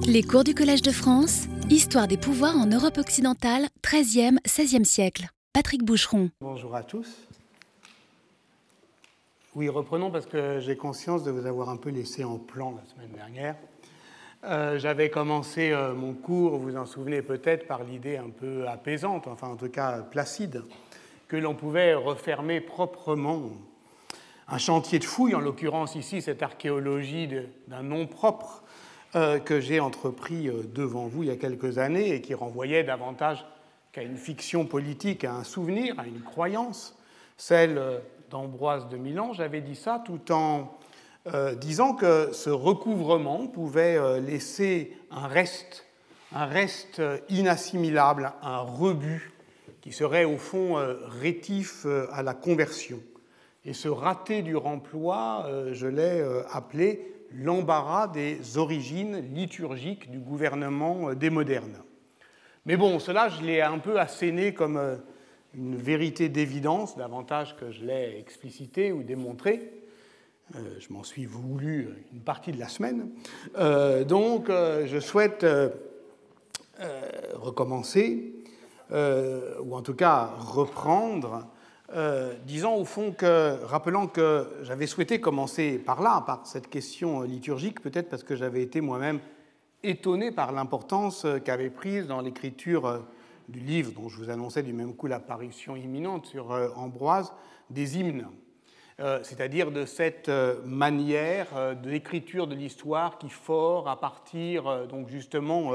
Les cours du Collège de France, Histoire des pouvoirs en Europe occidentale, 13e, 16e siècle. Patrick Boucheron. Bonjour à tous. Oui, reprenons parce que j'ai conscience de vous avoir un peu laissé en plan la semaine dernière. Euh, J'avais commencé euh, mon cours, vous vous en souvenez peut-être, par l'idée un peu apaisante, enfin en tout cas placide, que l'on pouvait refermer proprement un chantier de fouilles, en l'occurrence ici cette archéologie d'un nom propre que j'ai entrepris euh, devant vous il y a quelques années et qui renvoyait davantage qu'à une fiction politique, à un souvenir, à une croyance, celle euh, d'Ambroise de Milan. J'avais dit ça tout en disant que ce recouvrement pouvait laisser un reste, un reste inassimilable, un rebut qui serait au fond rétif à la conversion. Et ce raté du remploi, je l'ai appelé l'embarras des origines liturgiques du gouvernement euh, des modernes. Mais bon, cela, je l'ai un peu asséné comme euh, une vérité d'évidence, davantage que je l'ai explicité ou démontré. Euh, je m'en suis voulu une partie de la semaine. donc, je souhaite recommencer, ou en tout cas reprendre euh, disant au fond que, rappelant que j'avais souhaité commencer par là, par cette question liturgique, peut-être parce que j'avais été moi-même étonné par l'importance qu'avait prise dans l'écriture du livre dont je vous annonçais du même coup l'apparition imminente sur euh, Ambroise, des hymnes, euh, c'est-à-dire de cette manière d'écriture de l'histoire qui fort à partir donc justement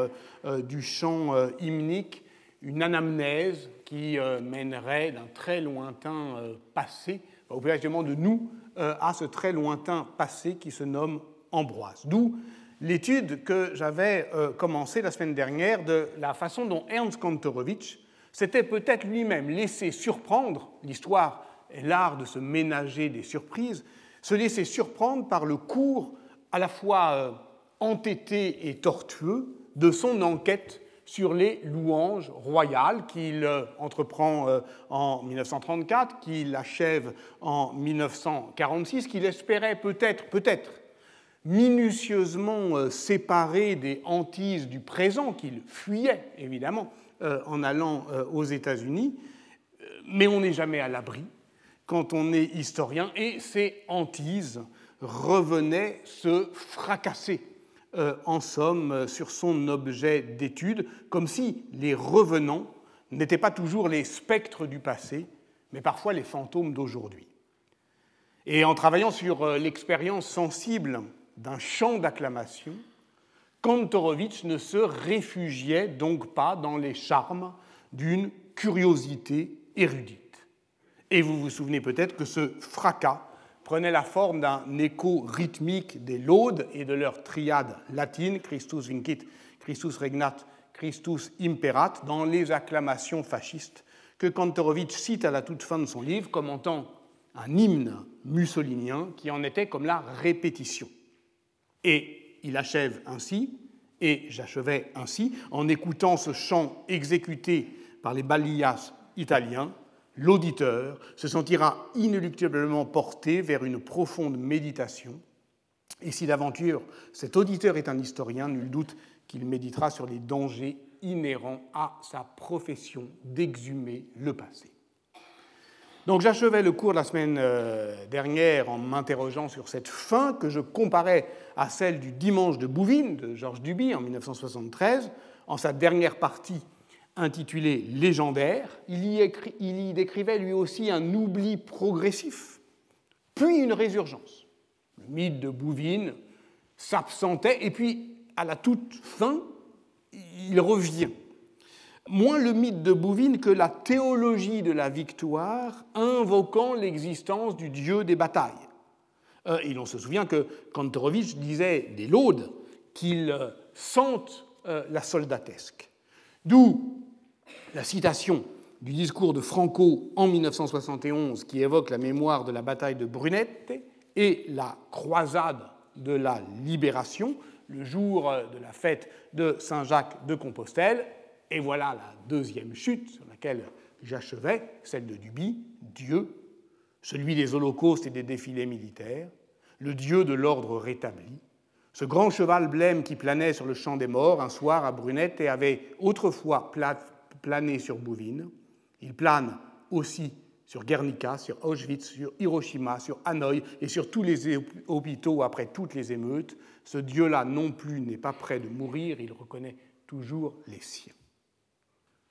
du chant hymnique une anamnèse qui euh, mènerait d'un très lointain euh, passé, au directement de nous euh, à ce très lointain passé qui se nomme Ambroise. D'où l'étude que j'avais commencée la semaine dernière de la façon dont Ernst Kantorowicz s'était peut-être lui-même laissé surprendre, l'histoire est l'art de se ménager des surprises, se laisser surprendre par le cours à la fois entêté et tortueux de son enquête sur les louanges royales qu'il euh, entreprend euh, en 1934, qu'il achève en 1946, qu'il espérait peut-être, peut-être, minutieusement euh, séparer des hantises du présent qu'il fuyait, évidemment, en allant aux États-Unis. Mais on n'est jamais à l'abri quand on est historien, et ces hantises revenaient se fracasser en somme, euh, sur son objet d'étude, comme si les revenants n'étaient pas toujours les spectres du passé, mais parfois les fantômes d'aujourd'hui. Et en travaillant sur euh, l'expérience sensible d'un chant d'acclamation, Kantorowicz ne se réfugiait donc pas dans les charmes d'une curiosité érudite. Et vous vous souvenez peut-être que ce fracas prenait la forme d'un écho rythmique des laudes et de leur triade latine, Christus vincit, Christus regnat, Christus imperat, dans les acclamations fascistes que Kantorowicz cite à la toute fin de son livre, commentant un hymne mussolinien qui en était comme la répétition. Et il achève ainsi, et j'achevais ainsi, en écoutant ce chant exécuté par les balillas italiens, l'auditeur se sentira inéluctablement porté vers une profonde méditation. Et si d'aventure cet auditeur est un historien, nul doute qu'il méditera sur les dangers inhérents à sa profession d'exhumer le passé. Donc j'achevais le cours la semaine euh, dernière en m'interrogeant sur cette fin que je comparais à celle du Dimanche de Bouvines de Georges Duby en 1973, en sa dernière partie intitulé Légendaire, il y, décrivait lui aussi un oubli progressif, puis une résurgence. Le mythe de Bouvines s'absentait, et puis à la toute fin, il revient. Moins le mythe de Bouvines que la théologie de la victoire, invoquant l'existence du dieu des batailles. Euh, et l'on se souvient que Kantorowicz disait des laudes qu'il sente euh, la soldatesque. D'où la citation du discours de Franco en 1971 qui évoque la mémoire de la bataille de Brunette et la croisade de la libération, le jour de la fête de Saint-Jacques de Compostelle. Et voilà la deuxième chute sur laquelle j'achevais, celle de Duby, Dieu, celui des holocaustes et des défilés militaires, le Dieu de l'ordre rétabli, Ce grand cheval blême qui planait sur le champ des morts un soir à Brunette et avait autrefois plané sur Bouvines, il plane aussi sur Guernica, sur Auschwitz, sur Hiroshima, sur Hanoï et sur tous les hôpitaux après toutes les émeutes. Ce Dieu-là non plus n'est pas prêt de mourir, il reconnaît toujours les siens.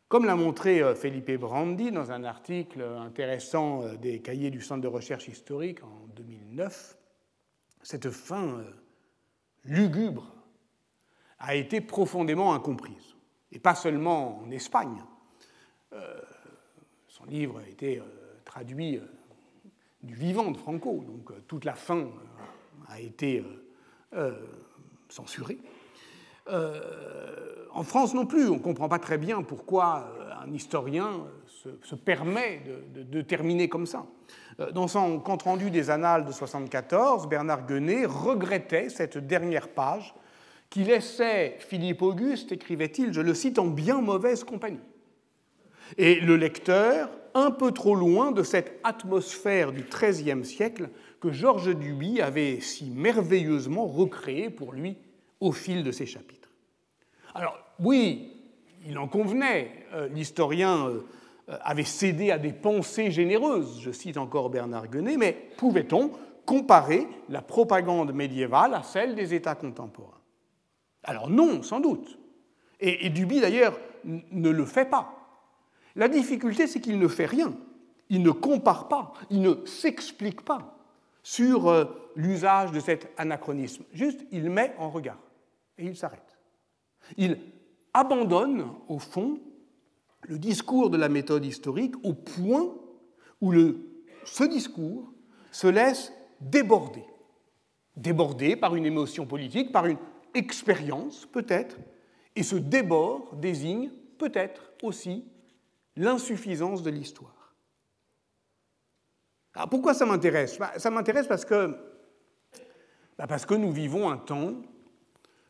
Comme l'a montré euh, Felipe Brandi dans un article intéressant euh, des cahiers du Centre de recherche historique en 2009, cette fin euh, lugubre a été profondément incomprise. Et pas seulement en Espagne. son livre a été traduit du vivant de Franco, donc toute la fin a été censurée. En France non plus, on ne comprend pas très bien pourquoi euh, un historien se, permet de, terminer comme ça. Euh, dans son compte-rendu des Annales de 1974, Bernard Guenet regrettait cette dernière page qui laissait Philippe Auguste, écrivait-il, je le cite, en bien mauvaise compagnie. Et le lecteur, un peu trop loin de cette atmosphère du XIIIe siècle que Georges Duby avait si merveilleusement recréée pour lui au fil de ses chapitres. Alors, oui, il en convenait, euh, l'historien euh, avait cédé à des pensées généreuses, je cite encore Bernard Guenet, mais pouvait-on comparer la propagande médiévale à celle des États contemporains? Alors non, sans doute. Et, Duby, d'ailleurs, ne le fait pas. La difficulté, c'est qu'il ne fait rien. Il ne compare pas, il ne s'explique pas sur euh, l'usage de cet anachronisme. Juste, il met en regard et il s'arrête. Il abandonne, au fond, le discours de la méthode historique au point où ce discours se laisse déborder. Déborder par une émotion politique, par une expérience peut-être, et ce débord désigne peut-être aussi l'insuffisance de l'histoire. Alors pourquoi ça m'intéresse? Bah, Ça m'intéresse parce que, bah, parce que nous vivons un temps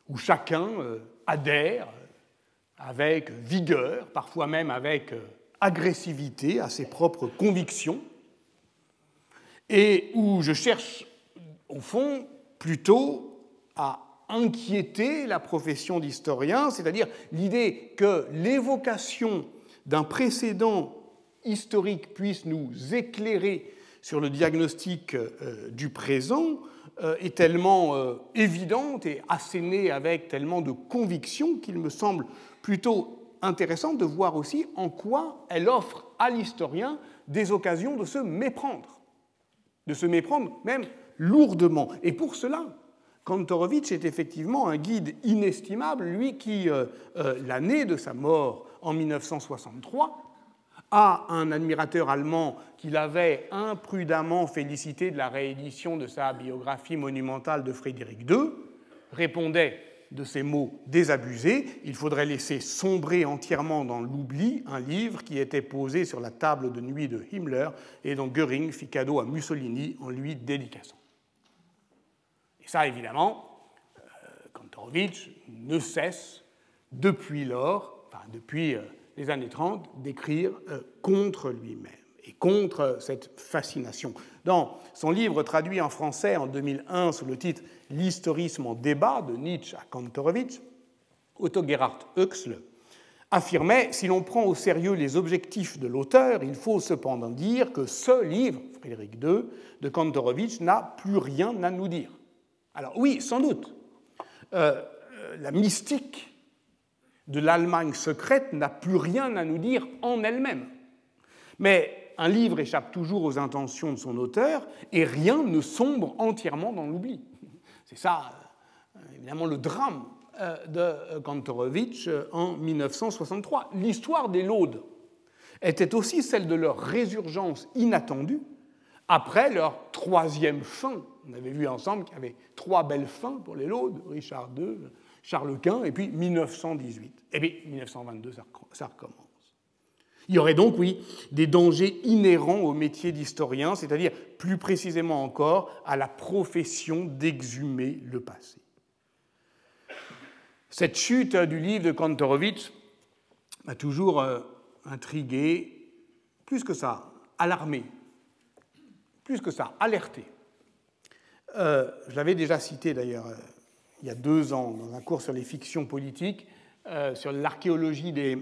où chacun euh, adhère avec vigueur, parfois même avec euh, agressivité à ses propres convictions, et où je cherche, au fond, plutôt à inquiéter la profession d'historien, c'est-à-dire l'idée que l'évocation d'un précédent historique puisse nous éclairer sur le diagnostic euh, du présent euh, est tellement évidente et assénée avec tellement de conviction qu'il me semble plutôt intéressant de voir aussi en quoi elle offre à l'historien des occasions de se méprendre, de se méprendre même lourdement. Et pour cela, Kantorowicz est effectivement un guide inestimable, lui qui, euh, euh, l'année de sa mort en 1963, a un admirateur allemand qu'il avait imprudemment félicité de la réédition de sa biographie monumentale de Frédéric II, répondait de ces mots désabusés, il faudrait laisser sombrer entièrement dans l'oubli un livre qui était posé sur la table de nuit de Himmler et dont Göring fit cadeau à Mussolini en lui dédicaçant. Et ça, évidemment, euh, Kantorowicz ne cesse depuis lors, enfin depuis euh, les années 30, d'écrire euh, contre lui-même et contre cette fascination. Dans son livre traduit en français en 2001 sous le titre L'historisme en débat de Nietzsche à Kantorowicz, Otto Gerhard Huxle affirmait Si l'on prend au sérieux les objectifs de l'auteur, il faut cependant dire que ce livre, Frédéric II, de Kantorowicz, n'a plus rien à nous dire. Alors, oui, sans doute, euh, euh, la mystique de l'Allemagne secrète n'a plus rien à nous dire en elle-même. Mais un livre échappe toujours aux intentions de son auteur et rien ne sombre entièrement dans l'oubli. C'est ça, euh, évidemment, le drame de Kantorowicz en 1963. L'histoire des Laudes était aussi celle de leur résurgence inattendue après leur troisième fin. On avait vu ensemble qu'il y avait trois belles fins pour les Laudes, Richard II, Charles Quint, et puis 1918. Et puis 1922, ça recommence. Il y aurait donc, oui, des dangers inhérents au métier d'historien, c'est-à-dire plus précisément encore à la profession d'exhumer le passé. Cette chute du livre de Kantorowicz m'a toujours euh, intrigué, plus que ça, alarmé, plus que ça, alerté. Euh, je l'avais déjà cité d'ailleurs euh, il y a deux ans dans un cours sur les fictions politiques, sur l'archéologie des,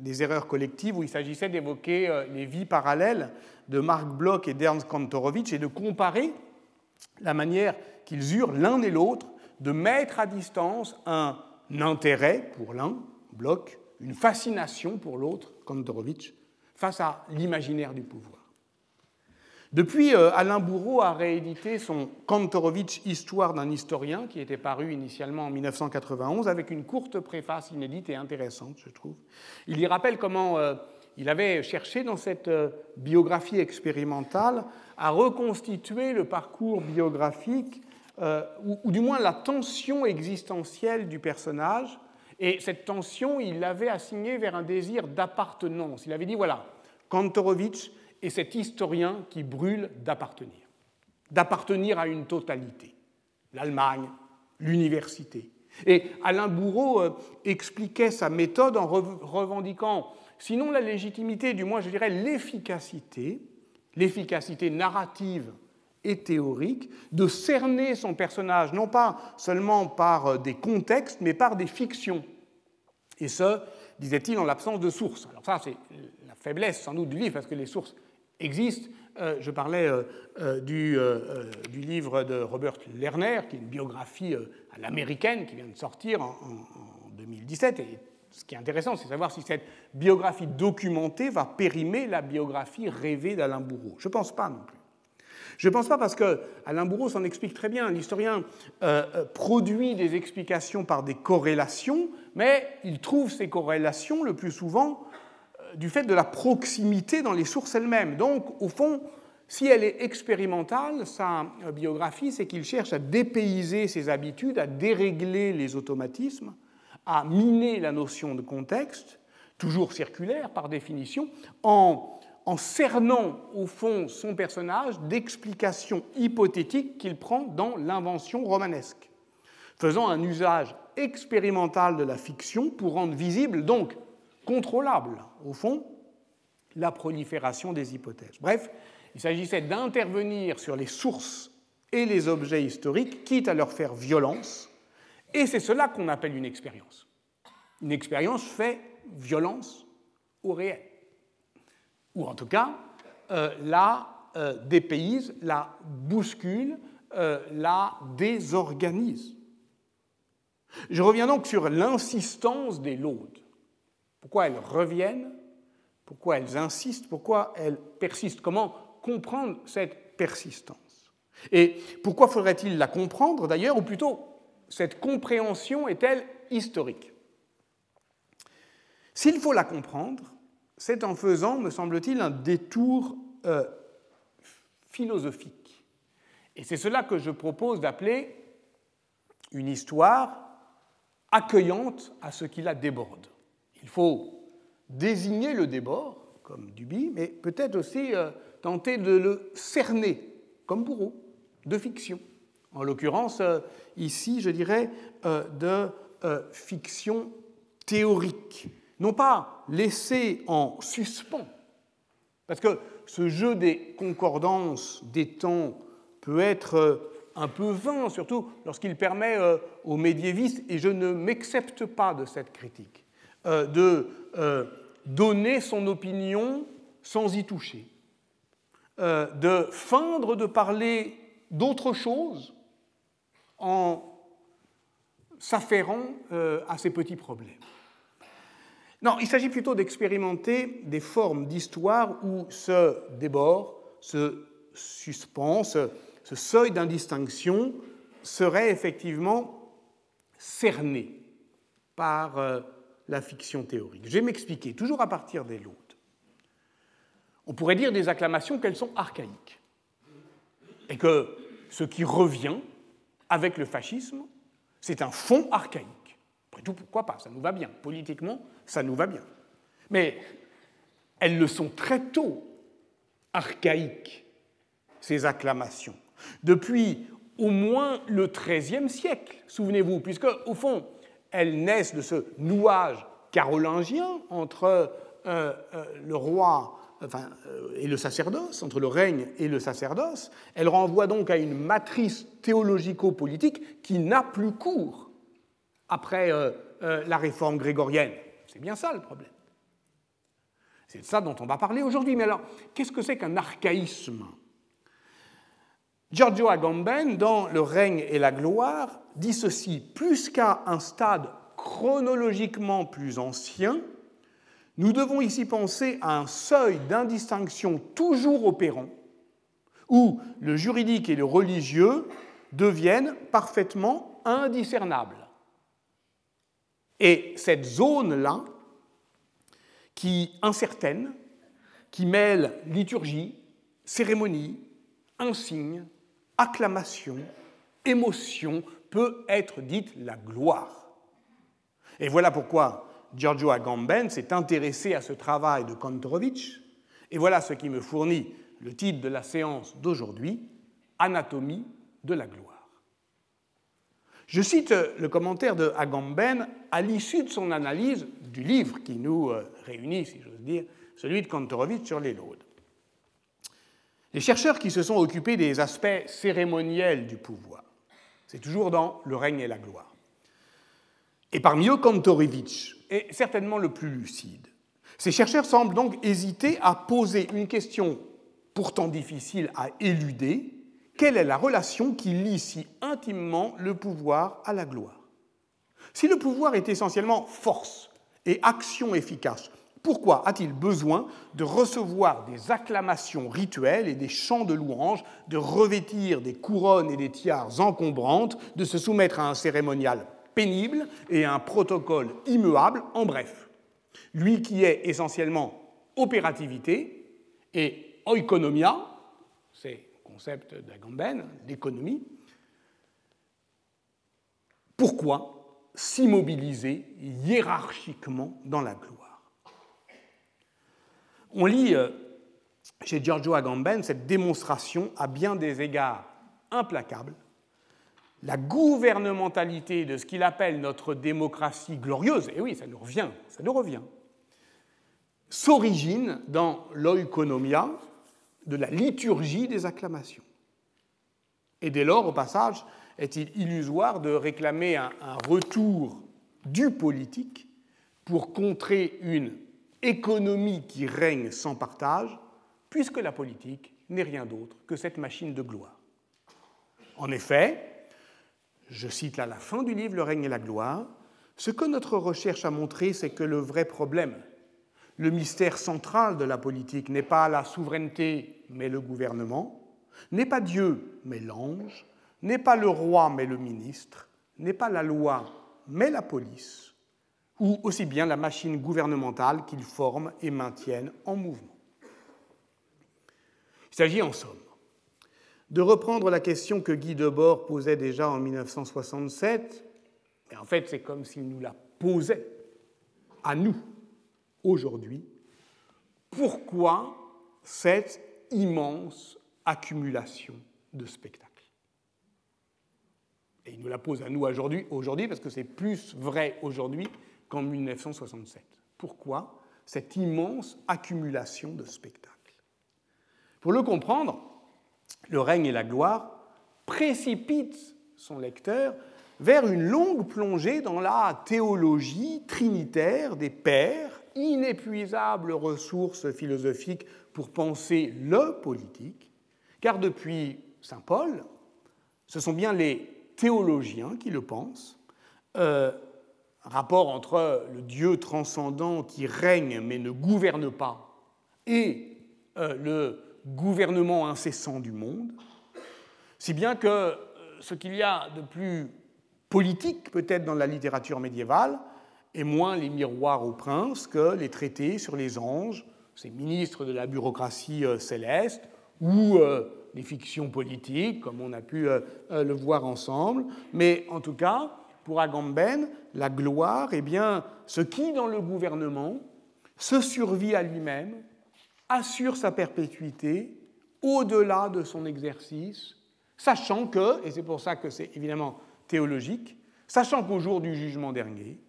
des, erreurs collectives, où il s'agissait d'évoquer les vies parallèles de Marc Bloch et d'Ernst Kantorowicz et de comparer la manière qu'ils eurent l'un et l'autre de mettre à distance un intérêt pour l'un, Bloch, une fascination pour l'autre, Kantorowicz, face à l'imaginaire du pouvoir. Depuis, euh, Alain Bourreau a réédité son Kantorowicz Histoire d'un historien, qui était paru initialement en 1991, avec une courte préface inédite et intéressante, je trouve. Il y rappelle comment euh, il avait cherché dans cette euh, biographie expérimentale à reconstituer le parcours biographique, ou, ou, du moins la tension existentielle du personnage. Et cette tension, il l'avait assignée vers un désir d'appartenance. Il avait dit, voilà, Kantorowicz et cet historien qui brûle d'appartenir, d'appartenir à une totalité, l'Allemagne, l'université. Et Alain Bourreau euh, expliquait sa méthode en revendiquant, sinon la légitimité, du moins je dirais l'efficacité, l'efficacité narrative et théorique, de cerner son personnage, non pas seulement par euh, des contextes, mais par des fictions. Et ce, disait-il, en l'absence de sources. Alors ça, c'est la faiblesse sans doute du livre, parce que les sources existe. Euh, je parlais euh, euh, du, livre de Robert Lerner, qui est une biographie à l'américaine qui vient de sortir en, 2017. Et ce qui est intéressant, c'est de savoir si cette biographie documentée va périmer la biographie rêvée d'Alain Bourreau. Je ne pense pas non plus. Je ne pense pas parce que Alain Bourreau s'en explique très bien. L'historien produit des explications par des corrélations, mais il trouve ces corrélations le plus souvent du fait de la proximité dans les sources elles-mêmes. Donc, au fond, si elle est expérimentale, sa biographie, c'est qu'il cherche à dépayser ses habitudes, à dérégler les automatismes, à miner la notion de contexte, toujours circulaire par définition, en, cernant au fond son personnage d'explications hypothétiques qu'il prend dans l'invention romanesque, faisant un usage expérimental de la fiction pour rendre visible donc contrôlable, au fond, la prolifération des hypothèses. Bref, il s'agissait d'intervenir sur les sources et les objets historiques, quitte à leur faire violence, et c'est cela qu'on appelle une expérience. Une expérience fait violence au réel, ou en tout cas euh, la euh, dépayse, la bouscule, euh, la désorganise. Je reviens donc sur l'insistance des laudes pourquoi elles reviennent, pourquoi elles insistent, pourquoi elles persistent, comment comprendre cette persistance? Et pourquoi faudrait-il la comprendre d'ailleurs, ou plutôt cette compréhension est-elle historique? S'il faut la comprendre, c'est en faisant, me semble-t-il, un détour euh, philosophique. Et c'est cela que je propose d'appeler une histoire accueillante à ce qui la déborde. Il faut désigner le débord, comme Duby, mais peut-être aussi euh, tenter de le cerner, comme bourreau, de fiction. En l'occurrence, euh, ici, je dirais, euh, de fiction théorique. Non pas laisser en suspens, parce que ce jeu des concordances des temps peut être un peu vain, surtout lorsqu'il permet aux médiévistes, et je ne m'accepte pas de cette critique, de euh, donner son opinion sans y toucher, euh, de feindre de parler d'autre chose en s'afférant à ces petits problèmes. Non, il s'agit plutôt d'expérimenter des formes d'histoire où ce débord, ce suspens, ce seuil d'indistinction serait effectivement cerné par la fiction théorique. Je vais m'expliquer, toujours à partir des laudes. On pourrait dire des acclamations qu'elles sont archaïques. Et que ce qui revient avec le fascisme, c'est un fond archaïque. Après tout, pourquoi pas Ça nous va bien. Politiquement, ça nous va bien. Mais elles le sont très tôt, archaïques, ces acclamations. Depuis au moins le XIIIe siècle, souvenez-vous, puisque, au fond, elles naissent de ce nouage carolingien entre euh, euh, le roi euh, et le sacerdoce, entre le règne et le sacerdoce, elle renvoie donc à une matrice théologico-politique qui n'a plus cours après la réforme grégorienne. C'est bien ça le problème. C'est de ça dont on va parler aujourd'hui. Mais alors, qu'est-ce que c'est qu'un archaïsme? Giorgio Agamben, dans Le règne et la gloire, dit ceci plus qu'à un stade chronologiquement plus ancien, nous devons ici penser à un seuil d'indistinction toujours opérant, où le juridique et le religieux deviennent parfaitement indiscernables. Et cette zone-là, qui incertaine, qui mêle liturgie, cérémonie, insigne, acclamation, émotion, peut être dite la gloire. Et voilà pourquoi Giorgio Agamben s'est intéressé à ce travail de Kantorowicz, et voilà ce qui me fournit le titre de la séance d'aujourd'hui, Anatomie de la gloire. Je cite le commentaire de Agamben à l'issue de son analyse du livre qui nous euh, réunit, si j'ose dire, celui de Kantorowicz sur les laudes. Les chercheurs qui se sont occupés des aspects cérémoniels du pouvoir, c'est toujours dans Le règne et la gloire. Et parmi eux, Kantorowicz est certainement le plus lucide. Ces chercheurs semblent donc hésiter à poser une question pourtant difficile à éluder. Quelle est la relation qui lie si intimement le pouvoir à la gloire? Si le pouvoir est essentiellement force et action efficace, pourquoi a-t-il besoin de recevoir des acclamations rituelles et des chants de louanges, de revêtir des couronnes et des tiares encombrantes, de se soumettre à un cérémonial pénible et un protocole immuable, en bref. Lui qui est essentiellement opérativité et oikonomia, c'est le concept d'Agamben, d'économie, pourquoi s'immobiliser hiérarchiquement dans la gloire? On lit euh, chez Giorgio Agamben cette démonstration à bien des égards implacable la gouvernementalité de ce qu'il appelle notre démocratie glorieuse, et oui, ça nous revient, ça nous revient, s'origine dans l'oikonomia de la liturgie des acclamations. Et dès lors, au passage, est-il illusoire de réclamer un, un retour du politique pour contrer une économie qui règne sans partage, puisque la politique n'est rien d'autre que cette machine de gloire. En effet, je cite là la fin du livre Le règne et la gloire, ce que notre recherche a montré, c'est que le vrai problème, le mystère central de la politique n'est pas la souveraineté, mais le gouvernement, n'est pas Dieu, mais l'ange, n'est pas le roi, mais le ministre, n'est pas la loi, mais la police, ou aussi bien la machine gouvernementale qu'ils forment et maintiennent en mouvement. Il s'agit en somme de reprendre la question que Guy Debord posait déjà en 1967, mais en fait c'est comme s'il nous la posait à nous aujourd'hui, pourquoi cette immense accumulation de spectacles? Et il nous la pose à nous aujourd'hui, aujourd'hui parce que c'est plus vrai aujourd'hui qu'en 1967. Pourquoi cette immense accumulation de spectacles? Pour le comprendre, le règne et la gloire, précipite son lecteur vers une longue plongée dans la théologie trinitaire des pères, inépuisable ressource philosophique pour penser le politique, car depuis Saint Paul, ce sont bien les théologiens qui le pensent, euh, rapport entre le Dieu transcendant qui règne mais ne gouverne pas et euh, le gouvernement incessant du monde, si bien que euh, ce qu'il y a de plus politique peut-être dans la littérature médiévale est moins les miroirs aux princes que les traités sur les anges, ces ministres de la bureaucratie euh, céleste, ou les fictions politiques, comme on a pu le voir ensemble. Mais en tout cas, pour Agamben, la gloire bien ce qui, dans le gouvernement, se survit à lui-même assure sa perpétuité au-delà de son exercice, sachant que, et c'est pour ça que c'est évidemment théologique, sachant qu'au jour du jugement dernier,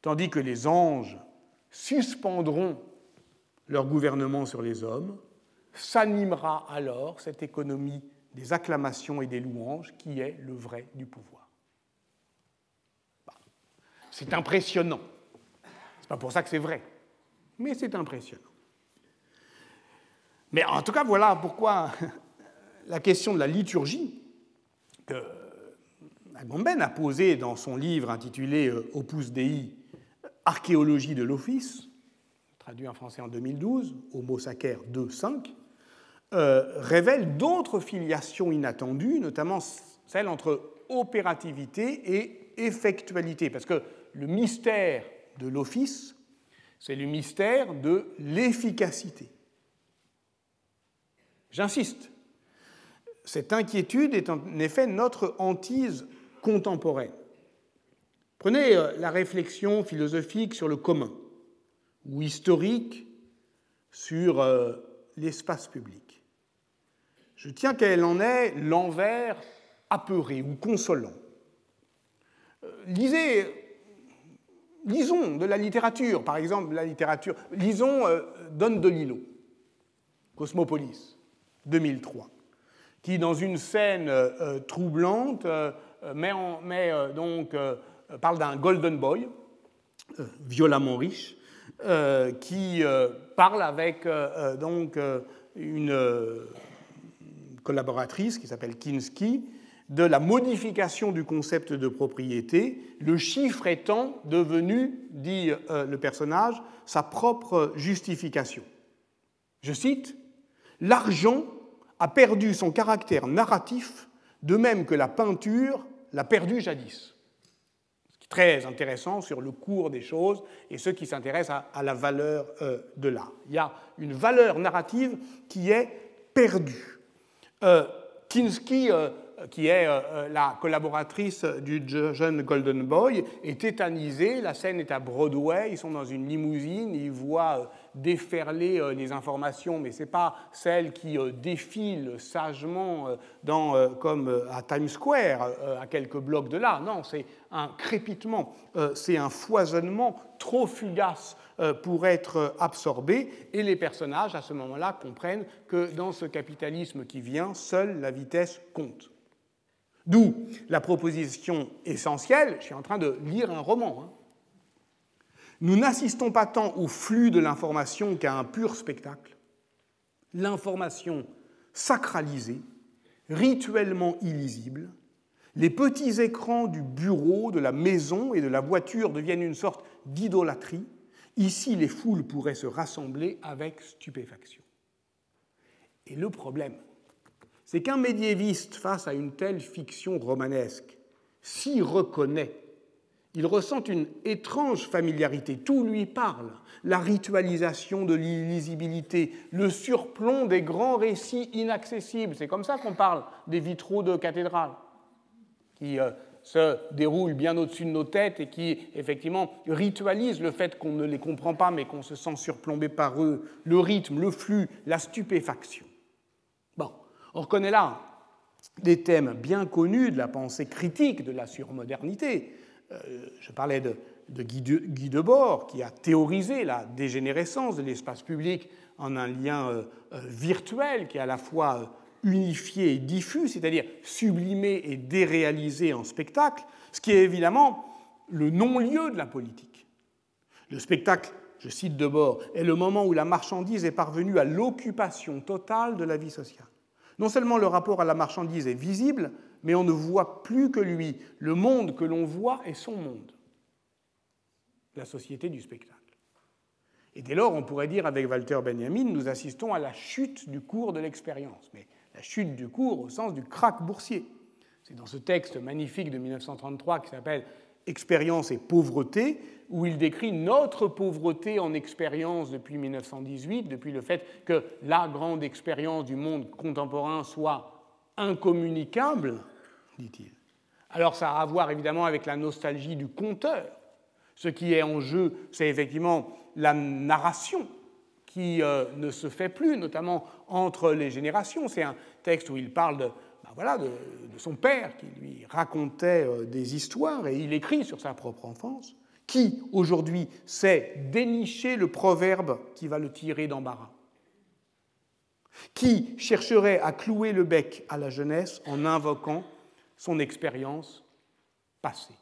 tandis que les anges suspendront leur gouvernement sur les hommes, s'animera alors cette économie des acclamations et des louanges qui est le vrai du pouvoir. C'est impressionnant. C'est pas pour ça que c'est vrai, mais c'est impressionnant. Mais en tout cas, voilà pourquoi la question de la liturgie que Agamben a posée dans son livre intitulé euh, Opus Dei, Archéologie de l'Office, traduit en français en 2012, Homo Sacer 2.5, euh, révèle d'autres filiations inattendues, notamment celle entre opérativité et effectualité, parce que le mystère de l'office, c'est le mystère de l'efficacité. J'insiste, cette inquiétude est en effet notre hantise contemporaine. Prenez euh, la réflexion philosophique sur le commun ou historique sur euh, l'espace public. Je tiens qu'elle en ait l'envers apeuré ou consolant. Euh, lisez, lisons de la littérature, par exemple, la littérature. Lisons euh, Don DeLillo, Cosmopolis, 2003, qui, dans une scène troublante, met, donc, parle d'un golden boy, violemment riche, euh, qui euh, parle avec euh, donc une collaboratrice qui s'appelle Kinski de la modification du concept de propriété, le chiffre étant devenu, dit le personnage, sa propre justification. Je cite, L'argent a perdu son caractère narratif, de même que la peinture l'a perdu jadis très intéressant sur le cours des choses et ceux qui s'intéressent à, la valeur euh, de l'art. Il y a une valeur narrative qui est perdue. Euh, euh, qui est la collaboratrice du jeune Golden Boy, est tétanisée. La scène est à Broadway. Ils sont dans une limousine. Ils voient déferler euh, les informations, mais ce n'est pas celles qui euh, défilent sagement euh, dans, comme à Times Square, à quelques blocs de là. Non, c'est un crépitement, c'est un foisonnement trop fugace pour être absorbé, et les personnages, à ce moment-là, comprennent que dans ce capitalisme qui vient, seule la vitesse compte. D'où la proposition essentielle, je suis en train de lire un roman, hein, nous n'assistons pas tant au flux de l'information qu'à un pur spectacle. L'information sacralisée, rituellement illisible, les petits écrans du bureau, de la maison et de la voiture deviennent une sorte d'idolâtrie. Ici, les foules pourraient se rassembler avec stupéfaction. Et le problème, c'est qu'un médiéviste, face à une telle fiction romanesque, s'y reconnaît il ressent une étrange familiarité. Tout lui parle. La ritualisation de l'illisibilité, le surplomb des grands récits inaccessibles. C'est comme ça qu'on parle des vitraux de cathédrales, qui euh, se déroulent bien au-dessus de nos têtes et qui, effectivement, ritualisent le fait qu'on ne les comprend pas, mais qu'on se sent surplombé par eux, le rythme, le flux, la stupéfaction. On reconnaît là des thèmes bien connus de la pensée critique de la surmodernité euh, je parlais de, Guy, Debord, qui a théorisé la dégénérescence de l'espace public en un lien euh, euh, virtuel qui est à la fois unifié et diffus, c'est-à-dire sublimé et déréalisé en spectacle, ce qui est évidemment le non-lieu de la politique. Le spectacle, je cite Debord, est le moment où la marchandise est parvenue à l'occupation totale de la vie sociale. Non seulement le rapport à la marchandise est visible, mais on ne voit plus que lui. Le monde que l'on voit est son monde, la société du spectacle. Et dès lors, on pourrait dire avec Walter Benjamin, nous assistons à la chute du cours de l'expérience, mais la chute du cours au sens du krach boursier. C'est dans ce texte magnifique de 1933 qui s'appelle Expérience et pauvreté, où il décrit notre pauvreté en expérience depuis 1918, depuis le fait que la grande expérience du monde contemporain soit incommunicable, dit-il. Alors ça a à voir évidemment avec la nostalgie du conteur. Ce qui est en jeu, c'est effectivement la narration qui euh, ne se fait plus, notamment entre les générations. C'est un texte où il parle de, voilà, de, son père qui lui racontait euh, des histoires et il écrit sur sa propre enfance, Qui, aujourd'hui, sait dénicher le proverbe qui va le tirer d'embarras. Qui chercherait à clouer le bec à la jeunesse en invoquant son expérience passée.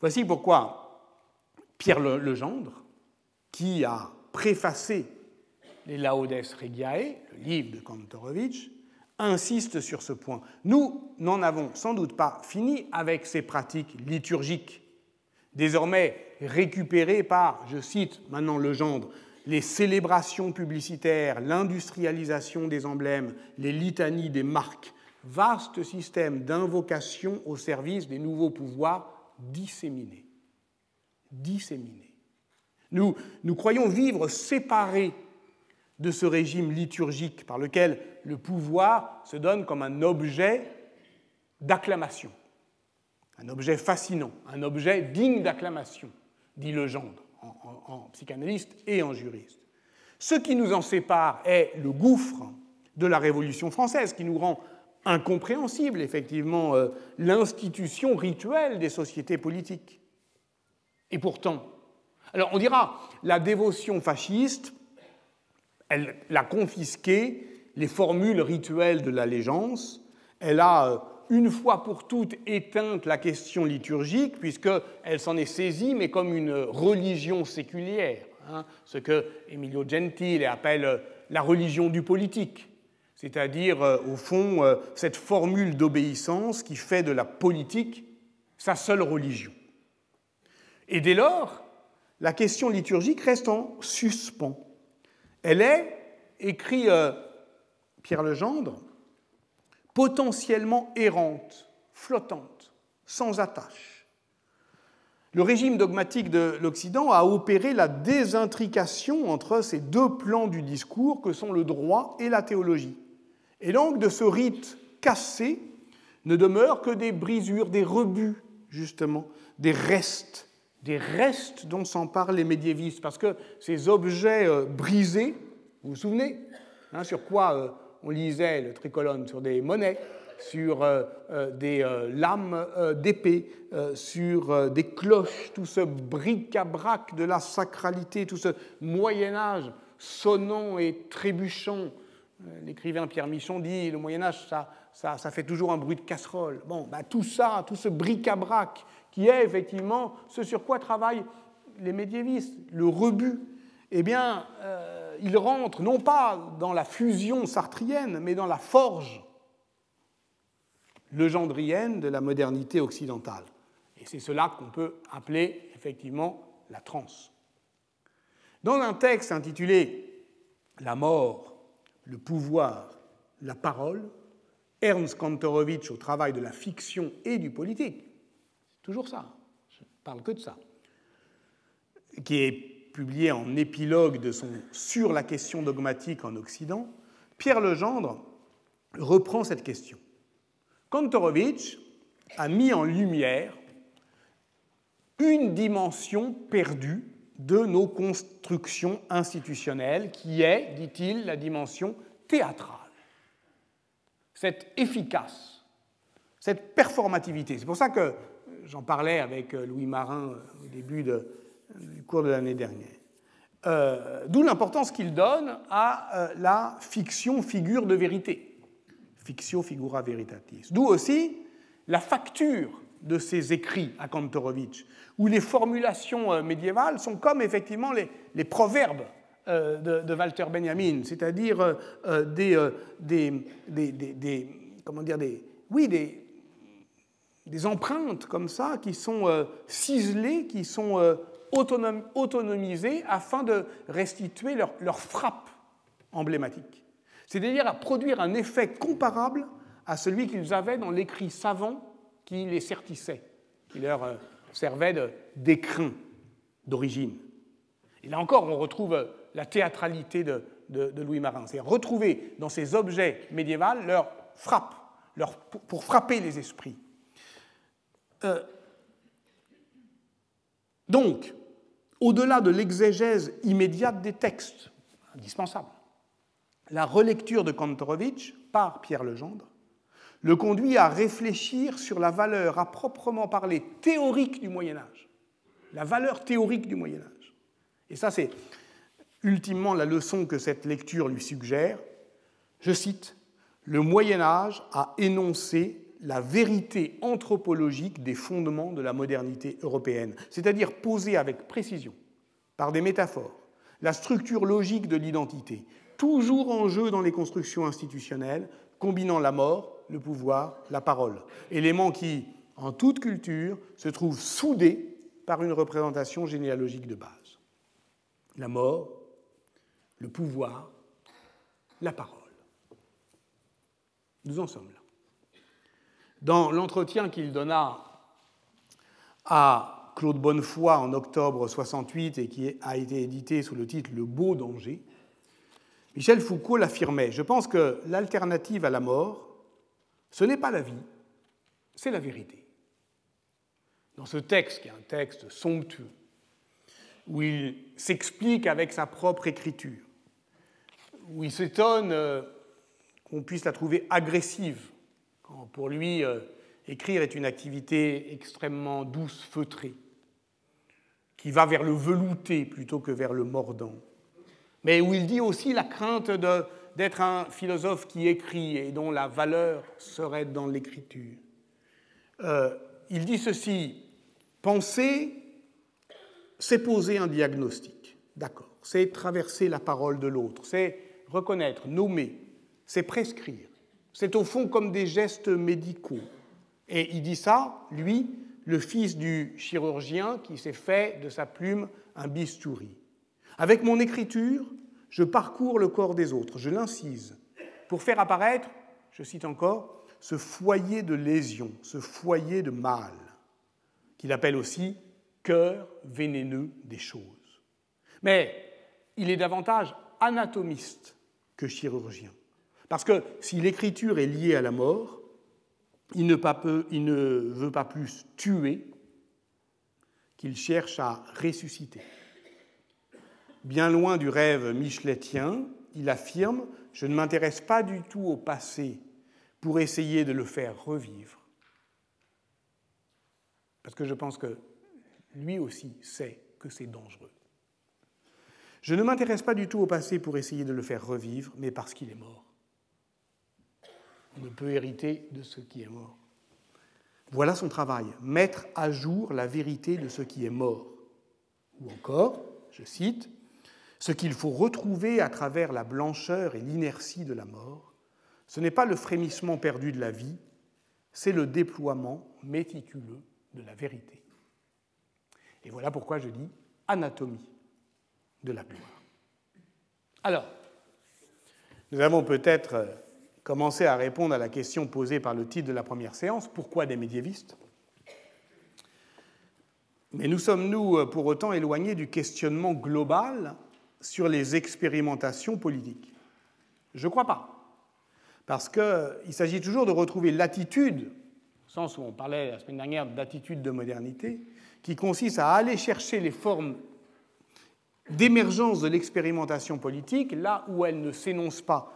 Voici pourquoi Pierre Legendre, qui a préfacé les Laudes Regiae, le livre de Kantorowicz, insiste sur ce point. Nous n'en avons sans doute pas fini avec ces pratiques liturgiques, désormais récupérées par, je cite maintenant Legendre, les célébrations publicitaires, l'industrialisation des emblèmes, les litanies des marques, vaste système d'invocation au service des nouveaux pouvoirs disséminés. Disséminés. Nous, nous croyons vivre séparés de ce régime liturgique par lequel le pouvoir se donne comme un objet d'acclamation, un objet fascinant, un objet digne d'acclamation, dit Legendre en, en, psychanalyste et en juriste. Ce qui nous en sépare est le gouffre de la Révolution française qui nous rend incompréhensible, effectivement, euh, l'institution rituelle des sociétés politiques. Et pourtant, alors on dira, la dévotion fasciste elle a confisqué les formules rituelles de l'allégeance, elle a euh, une fois pour toutes éteint la question liturgique, puisqu'elle s'en est saisie, mais comme une religion séculière, hein, ce que Emilio Gentile appelle euh, la religion du politique, c'est-à-dire, euh, au fond, cette formule d'obéissance qui fait de la politique sa seule religion. Et dès lors, la question liturgique reste en suspens. Elle est, écrit euh, Pierre Legendre, potentiellement errante, flottante, sans attache. Le régime dogmatique de l'Occident a opéré la désintrication entre ces deux plans du discours que sont le droit et la théologie. Et donc de ce rite cassé ne demeurent que des brisures, des rebuts, justement, des restes des restes dont s'emparent les médiévistes, parce que ces objets euh, brisés, vous vous souvenez hein, sur quoi euh, on lisait le tricolone Sur des monnaies, sur euh, des lames d'épée, sur des cloches, tout ce bric-à-brac de la sacralité, tout ce Moyen Âge sonnant et trébuchant. L'écrivain Pierre Michon dit le Moyen Âge, ça, ça, ça, fait toujours un bruit de casserole. Bon, bah, tout ça, tout ce bric-à-brac qui est effectivement ce sur quoi travaillent les médiévistes, le rebut, eh bien, euh, il rentre non pas dans la fusion sartrienne, mais dans la forge legendrienne de la modernité occidentale. Et c'est cela qu'on peut appeler effectivement la transe. Dans un texte intitulé La mort, le pouvoir, la parole, Ernst Kantorowicz au travail de la fiction et du politique, Toujours ça. Je parle que de ça. Qui est publié en épilogue de son Sur la question dogmatique en Occident, Pierre Legendre reprend cette question. Kantorowicz a mis en lumière une dimension perdue de nos constructions institutionnelles, qui est, dit-il, la dimension théâtrale. Cette efficace, cette performativité. C'est pour ça que j'en parlais avec euh, Louis Marin euh, au début du cours de l'année dernière. Euh, d'où l'importance qu'il donne à la fiction figure de vérité, fictio figura veritatis. D'où aussi la facture de ses écrits à Kantorowicz, où les formulations médiévales sont comme effectivement les, proverbes de, Walter Benjamin, c'est-à-dire des, des, comment dire, des, oui, des, des empreintes comme ça qui sont euh, ciselées, qui sont euh, autonomisées afin de restituer leur, frappe emblématique. C'est-à-dire à produire un effet comparable à celui qu'ils avaient dans l'écrit savant qui les sertissait, qui leur euh, servait d'écrin d'origine. Et là encore, on retrouve la théâtralité de, de, Louis Marin, c'est retrouver dans ces objets médiévaux leur frappe, leur, pour frapper les esprits. Euh, donc, au-delà de l'exégèse immédiate des textes, indispensable, la relecture de Kantorowicz par Pierre Legendre le conduit à réfléchir sur la valeur à proprement parler théorique du Moyen Âge. La valeur théorique du Moyen Âge. Et ça, c'est ultimement la leçon que cette lecture lui suggère. Je cite, Le Moyen Âge a énoncé la vérité anthropologique des fondements de la modernité européenne, c'est-à-dire posé avec précision, par des métaphores, la structure logique de l'identité, toujours en jeu dans les constructions institutionnelles, combinant la mort, le pouvoir, la parole, éléments qui, en toute culture, se trouvent soudés par une représentation généalogique de base. La mort, le pouvoir, la parole. Nous en sommes là. Dans l'entretien qu'il donna à Claude Bonnefoy en octobre 68 et qui a été édité sous le titre Le beau danger, Michel Foucault l'affirmait Je pense que l'alternative à la mort, ce n'est pas la vie, c'est la vérité. Dans ce texte, qui est un texte somptueux, où il s'explique avec sa propre écriture, où il s'étonne euh, qu'on puisse la trouver agressive, pour lui, euh, écrire est une activité extrêmement douce, feutrée, qui va vers le velouté plutôt que vers le mordant, mais où il dit aussi la crainte d'être un philosophe qui écrit et dont la valeur serait dans l'écriture. Euh, il dit ceci, penser, c'est poser un diagnostic, d'accord, c'est traverser la parole de l'autre, c'est reconnaître, nommer, c'est prescrire. C'est au fond comme des gestes médicaux. Et il dit ça, lui, le fils du chirurgien qui s'est fait de sa plume un bistouri. Avec mon écriture, je parcours le corps des autres, je l'incise, pour faire apparaître, je cite encore, ce foyer de lésion, ce foyer de mal, qu'il appelle aussi cœur vénéneux des choses. Mais il est davantage anatomiste que chirurgien. Parce que si l'écriture est liée à la mort, il ne, veut pas plus tuer qu'il cherche à ressusciter. Bien loin du rêve micheletien, il affirme Je ne m'intéresse pas du tout au passé pour essayer de le faire revivre. Parce que je pense que lui aussi sait que c'est dangereux. Je ne m'intéresse pas du tout au passé pour essayer de le faire revivre, mais parce qu'il est mort. On ne peut hériter de ce qui est mort. Voilà son travail, mettre à jour la vérité de ce qui est mort. Ou encore, je cite, ce qu'il faut retrouver à travers la blancheur et l'inertie de la mort, ce n'est pas le frémissement perdu de la vie, c'est le déploiement méticuleux de la vérité. Et voilà pourquoi je dis anatomie de la gloire. Alors, nous avons peut-être commencé à répondre à la question posée par le titre de la première séance, pourquoi des médiévistes? Mais nous sommes-nous pour autant éloignés du questionnement global sur les expérimentations politiques. Je ne crois pas. Parce qu'il s'agit toujours de retrouver l'attitude, au sens où on parlait la semaine dernière d'attitude de modernité, qui consiste à aller chercher les formes d'émergence de l'expérimentation politique, là où elle ne s'énonce pas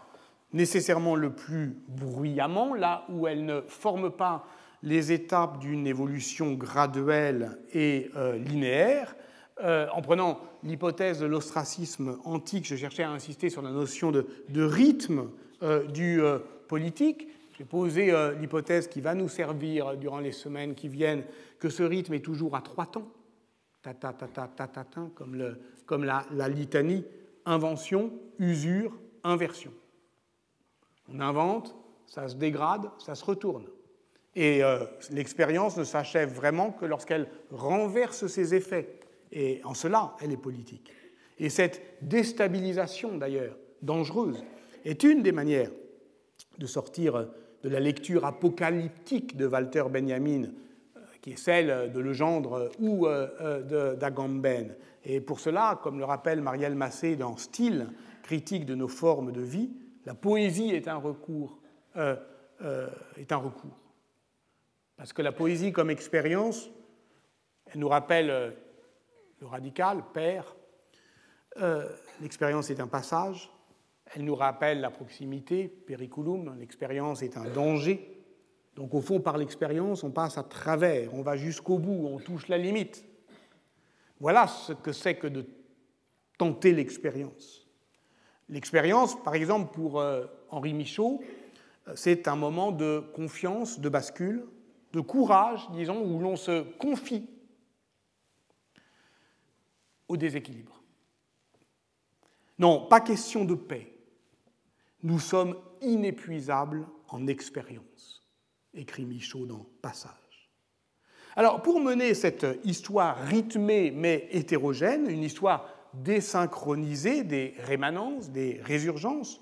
nécessairement le plus bruyamment, là où elle ne forme pas les étapes d'une évolution graduelle et euh, linéaire. Euh, en prenant l'hypothèse de l'ostracisme antique, je cherchais à insister sur la notion de, rythme euh, du politique. J'ai posé l'hypothèse qui va nous servir durant les semaines qui viennent, que ce rythme est toujours à trois temps, ta ta ta ta ta ta, ta comme la, litanie invention, usure, inversion. On invente, ça se dégrade, ça se retourne. Et euh, l'expérience ne s'achève vraiment que lorsqu'elle renverse ses effets. Et en cela, elle est politique. Et cette déstabilisation, d'ailleurs, dangereuse, est une des manières de sortir de la lecture apocalyptique de Walter Benjamin qui est celle de Legendre ou euh, d'Agamben. Et pour cela, comme le rappelle Marielle Massé dans Style, critique de nos formes de vie, la poésie est un recours. Euh, euh, est un recours. Parce que la poésie comme expérience, elle nous rappelle le radical, père, l'expérience est un passage, elle nous rappelle la proximité, periculum, l'expérience est un danger, Donc au fond, par l'expérience, on passe à travers, on va jusqu'au bout, on touche la limite. Voilà ce que c'est que de tenter l'expérience. L'expérience, par exemple, pour euh, Henri Michaud, euh, c'est un moment de confiance, de bascule, de courage, disons, où l'on se confie au déséquilibre. Non, pas question de paix. Nous sommes inépuisables en expérience, écrit Michaud dans Passage. Alors, pour mener cette histoire rythmée mais hétérogène, une histoire désynchronisée des rémanences, des résurgences,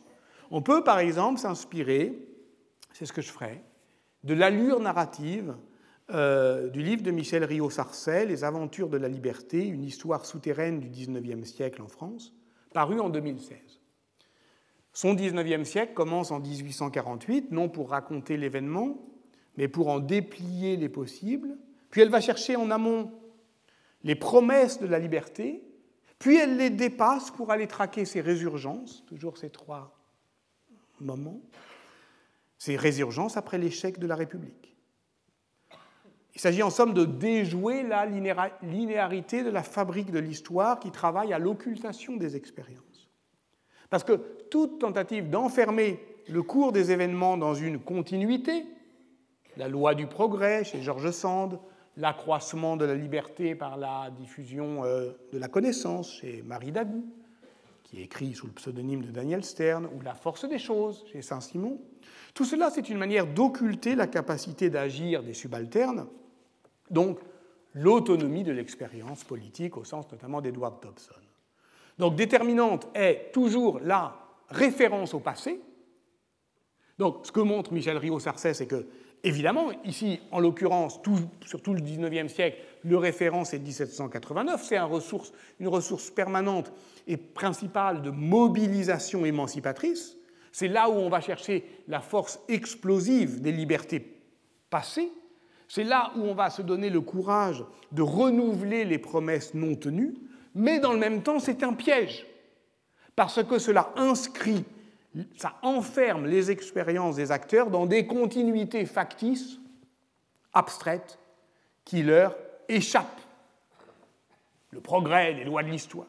on peut par exemple s'inspirer, c'est ce que je ferai, de l'allure narrative euh, du livre de Michel Rio-Sarcey, Les Aventures de la Liberté, une histoire souterraine du XIXe siècle en France, paru en 2016. Son XIXe siècle commence en 1848, non pour raconter l'événement, mais pour en déplier les possibles, puis elle va chercher en amont les promesses de la liberté, puis elle les dépasse pour aller traquer ses résurgences, toujours ces trois moments, ces résurgences après l'échec de la République. Il s'agit en somme de déjouer la linéarité de la fabrique de l'histoire qui travaille à l'occultation des expériences. Parce que toute tentative d'enfermer le cours des événements dans une continuité, la loi du progrès chez Georges Sand, l'accroissement de la liberté par la diffusion euh, de la connaissance chez Marie Dagou, qui écrit sous le pseudonyme de Daniel Stern, ou La force des choses chez Saint-Simon. Tout cela, c'est une manière d'occulter la capacité d'agir des subalternes, donc l'autonomie de l'expérience politique au sens notamment d'Edward Dobson. Donc déterminante est toujours la référence au passé. Donc ce que montre Michel Rio-Sarcey, c'est que Évidemment, ici, en l'occurrence, sur tout le XIXe siècle, le référent, c'est 1789. C'est une ressource permanente et principale de mobilisation émancipatrice. C'est là où on va chercher la force explosive des libertés passées. C'est là où on va se donner le courage de renouveler les promesses non tenues. Mais dans le même temps, c'est un piège, parce que cela inscrit ça enferme les expériences des acteurs dans des continuités factices, abstraites, qui leur échappent. Le progrès, les lois de l'histoire.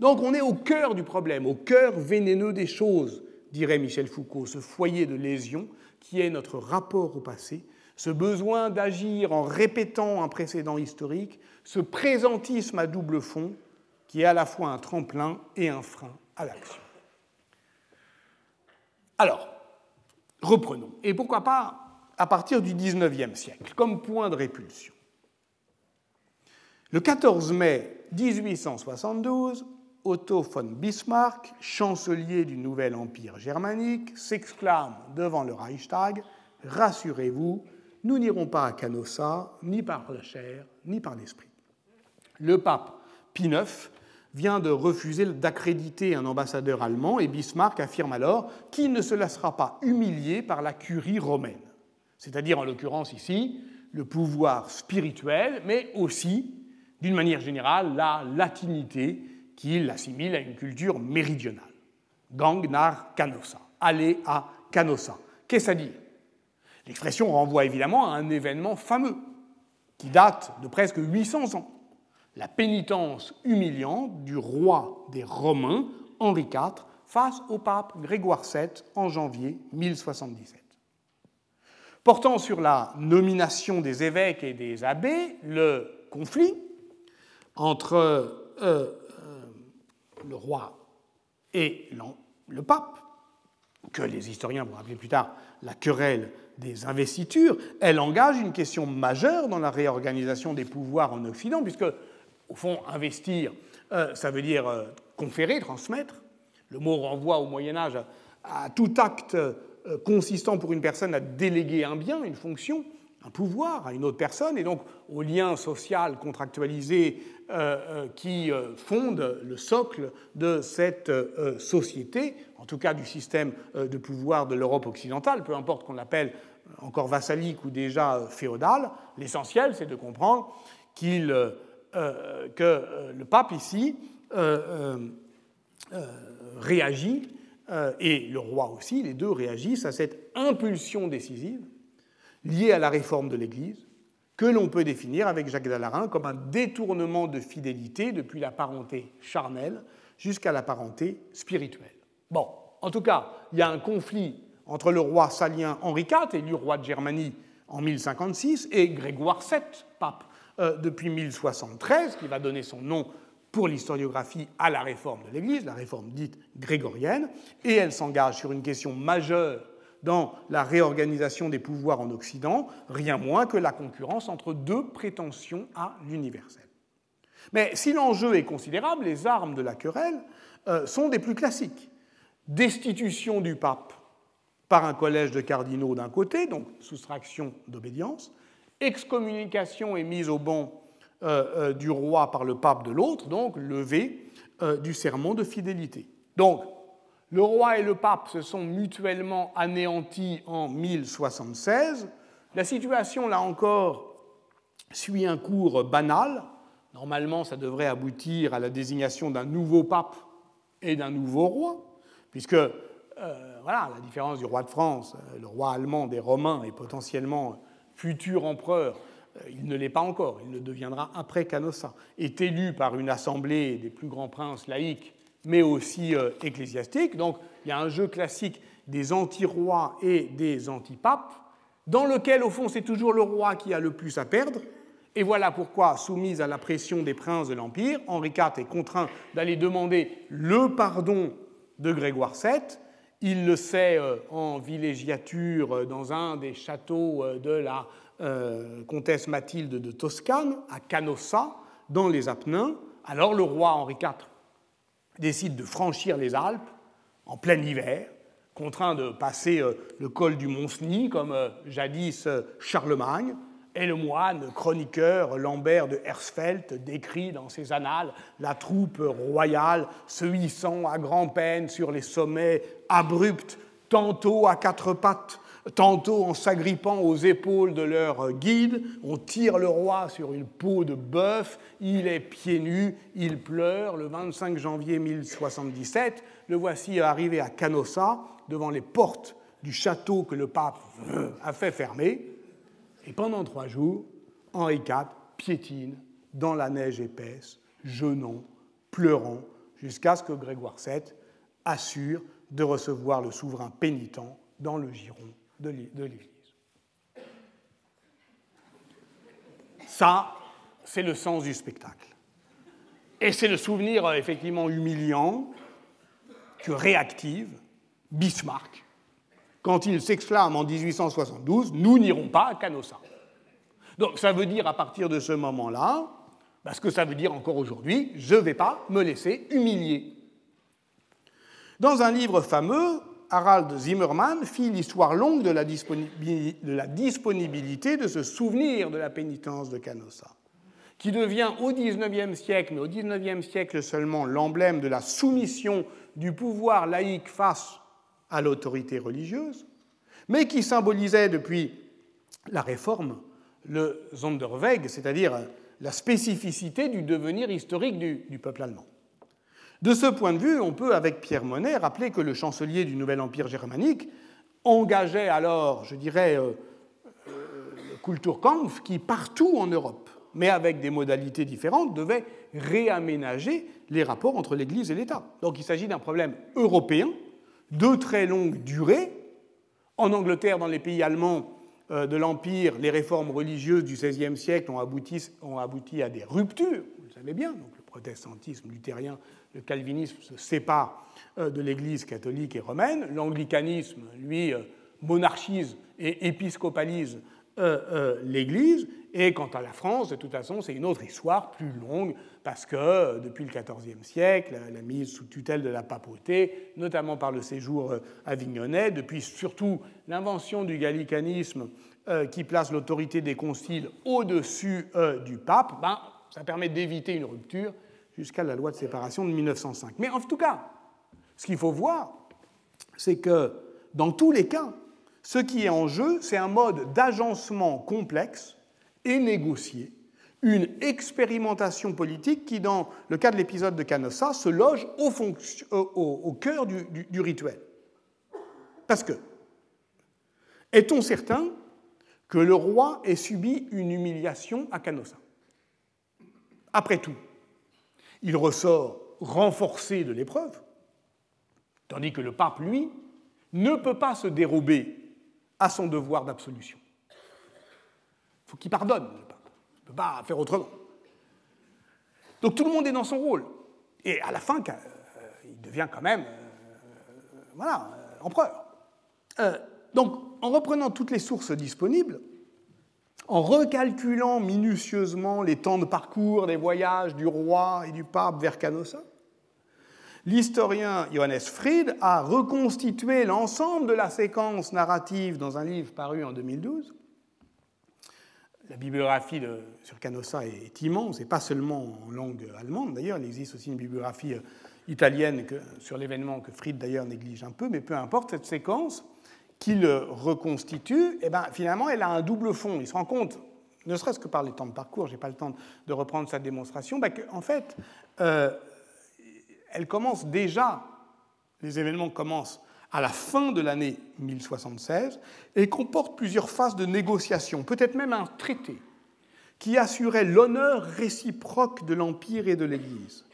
Donc on est au cœur du problème, au cœur vénéneux des choses, dirait Michel Foucault, ce foyer de lésion qui est notre rapport au passé, ce besoin d'agir en répétant un précédent historique, ce présentisme à double fond qui est à la fois un tremplin et un frein à l'action. Alors, reprenons. Et pourquoi pas à partir du XIXe siècle, comme point de répulsion. Le 14 mai 1872, Otto von Bismarck, chancelier du nouvel empire germanique, s'exclame devant le Reichstag Rassurez-vous, nous n'irons pas à Canossa, ni par la chair, ni par l'esprit. Le pape Pie IX vient de refuser d'accréditer un ambassadeur allemand et Bismarck affirme alors qu'il ne se laissera pas humilier par la curie romaine, c'est-à-dire en l'occurrence ici le pouvoir spirituel, mais aussi, d'une manière générale, la latinité qu'il assimile à une culture méridionale. Gang nar canossa, aller à Canossa. Qu'est-ce à dire? L'expression renvoie évidemment à un événement fameux qui date de presque 800 ans la pénitence humiliante du roi des Romains, Henri IV, face au pape Grégoire VII en janvier 1077. Portant sur la nomination des évêques et des abbés, le conflit entre euh, euh, le roi et le pape, que les historiens vont appeler plus tard la querelle des investitures, elle engage une question majeure dans la réorganisation des pouvoirs en Occident, puisque au fond, investir, euh, ça veut dire euh, conférer, transmettre. Le mot renvoie au Moyen Âge à, tout acte euh, consistant pour une personne à déléguer un bien, une fonction, un pouvoir à une autre personne, et donc au lien social contractualisé qui fonde le socle de cette société, en tout cas du système de pouvoir de l'Europe occidentale, peu importe qu'on l'appelle encore vassalique ou déjà féodal, l'essentiel c'est de comprendre qu'il euh, que euh, le pape ici euh, réagit, et le roi aussi, les deux réagissent à cette impulsion décisive lié à la réforme de l'Église, que l'on peut définir avec Jacques Dallarin comme un détournement de fidélité depuis la parenté charnelle jusqu'à la parenté spirituelle. Bon, en tout cas, il y a un conflit entre le roi salien Henri IV, élu roi de Germanie en 1056, et Grégoire VII, pape euh, depuis 1073, qui va donner son nom pour l'historiographie à la réforme de l'Église, la réforme dite grégorienne, et elle s'engage sur une question majeure dans la réorganisation des pouvoirs en Occident, rien moins que la concurrence entre deux prétentions à l'universel. Mais si l'enjeu est considérable, les armes de la querelle euh, sont des plus classiques. Destitution du pape par un collège de cardinaux d'un côté, donc soustraction d'obédience, excommunication et mise au banc euh, euh, du roi par le pape de l'autre, donc levée du serment de fidélité. Donc, le roi et le pape se sont mutuellement anéantis en 1076. La situation, là encore, suit un cours banal. Normalement, ça devrait aboutir à la désignation d'un nouveau pape et d'un nouveau roi, puisque euh, voilà, la différence du roi de France, euh, le roi allemand des Romains et potentiellement futur empereur, euh, il ne l'est pas encore, il le deviendra après Canossa, est élu par une assemblée des plus grands princes laïcs, mais aussi ecclésiastiques. Donc il y a un jeu classique des anti-rois et des anti-papes, dans lequel, au fond, c'est toujours le roi qui a le plus à perdre. Et voilà pourquoi, soumise à la pression des princes de l'Empire, Henri IV est contraint d'aller demander le pardon de Grégoire VII, il le sait euh, en villégiature euh, dans un des châteaux euh, de la comtesse Mathilde de Toscane, à Canossa, dans les Apennins. Alors le roi Henri IV décide de franchir les Alpes en plein hiver, contraint de passer le col du Mont-Cenis comme jadis Charlemagne, et le moine chroniqueur Lambert de Hersfeld décrit dans ses annales la troupe royale se hissant à grand-peine sur les sommets abrupts, tantôt à quatre pattes, tantôt en s'agrippant aux épaules de leur guide. On tire le roi sur une peau de bœuf, il est pieds nus, il pleure. Le 25 janvier 1077, le voici arrivé à Canossa, devant les portes du château que le pape a fait fermer. Et pendant trois jours, Henri IV piétine dans la neige épaisse, jeûnant, pleurant, jusqu'à ce que Grégoire VII assure de recevoir le souverain pénitent dans le giron de l'Église. Ça, c'est le sens du spectacle. Et c'est le souvenir euh, effectivement humiliant que réactive Bismarck quand il s'exclame en 1872 Nous n'irons pas à Canossa. Donc ça veut dire à partir de ce moment-là, parce que ça veut dire encore aujourd'hui, je ne vais pas me laisser humilier. Dans un livre fameux, Harald Zimmermann fit l'histoire longue de la, disponibilité de ce souvenir de la pénitence de Canossa, qui devient au XIXe siècle, mais au XIXe siècle seulement, l'emblème de la soumission du pouvoir laïque face à l'autorité religieuse, mais qui symbolisait depuis la Réforme le Sonderweg, c'est-à-dire la spécificité du devenir historique du, peuple allemand. De ce point de vue, on peut, avec Pierre Monet, rappeler que le chancelier du nouvel empire germanique engageait alors, je dirais, euh, euh, le Kulturkampf, qui partout en Europe, mais avec des modalités différentes, devait réaménager les rapports entre l'Église et l'État. Donc il s'agit d'un problème européen de très longue durée. En Angleterre, dans les pays allemands euh, de l'Empire, les réformes religieuses du XVIe siècle ont abouti, ont abouti, à des ruptures, vous le savez bien, donc le protestantisme luthérien, le calvinisme se séparent euh, de l'Église catholique et romaine, l'anglicanisme, lui, euh, monarchise et épiscopalise l'Église, et quant à la France, de toute façon, c'est une autre histoire plus longue, parce que depuis le XIVe siècle, la mise sous tutelle de la papauté, notamment par le séjour euh, avignonnais, depuis surtout l'invention du gallicanisme euh, qui place l'autorité des conciles au-dessus euh, du pape, ben, ça permet d'éviter une rupture jusqu'à la loi de séparation de 1905. Mais en tout cas, ce qu'il faut voir, c'est que dans tous les cas, ce qui est en jeu, c'est un mode d'agencement complexe et négocier une expérimentation politique qui, dans le cas de l'épisode de Canossa, se loge au, cœur du, rituel. Parce que, est-on certain que le roi ait subi une humiliation à Canossa? Après tout, il ressort renforcé de l'épreuve, tandis que le pape, lui, ne peut pas se dérober à son devoir d'absolution. Il faut qu'il pardonne, le pape. Il ne peut pas faire autrement. Donc tout le monde est dans son rôle. Et à la fin, euh, il devient quand même euh, voilà, euh, empereur. donc, en reprenant toutes les sources disponibles, en recalculant minutieusement les temps de parcours des voyages du roi et du pape vers Canossa, l'historien Johannes Fried a reconstitué l'ensemble de la séquence narrative dans un livre paru en 2012. La bibliographie sur Canossa est, immense, et pas seulement en langue allemande d'ailleurs, il existe aussi une bibliographie italienne sur l'événement que Fried d'ailleurs néglige un peu, mais peu importe, cette séquence qu'il reconstitue, eh ben, finalement, elle a un double fond. Il se rend compte, ne serait-ce que par les temps de parcours, je n'ai pas le temps de reprendre sa démonstration, ben, qu'en fait, euh, elle commence déjà, les événements commencent à la fin de l'année 1076 et comporte plusieurs phases de négociation, peut-être même un traité qui assurait l'honneur réciproque de l'Empire et de l'Église.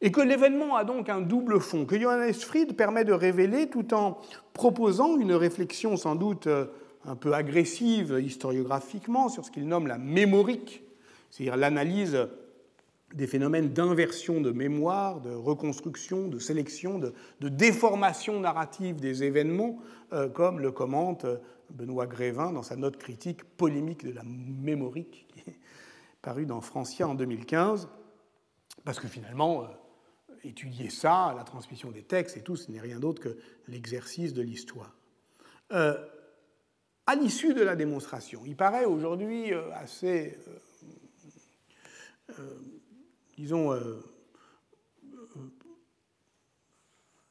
Et que l'événement a donc un double fond que Johannes Fried permet de révéler tout en proposant une réflexion sans doute euh, un peu agressive historiographiquement sur ce qu'il nomme la mémorique, c'est-à-dire l'analyse des phénomènes d'inversion de mémoire, de reconstruction, de sélection, de, déformation narrative des événements, euh, comme le commente euh, Benoît Grévin dans sa note critique polémique de la mémorique, qui est parue dans Francia en 2015, parce que finalement, étudier ça, la transmission des textes et tout, ce n'est rien d'autre que l'exercice de l'histoire. Euh, à l'issue de la démonstration, il paraît aujourd'hui euh, assez, euh, disons,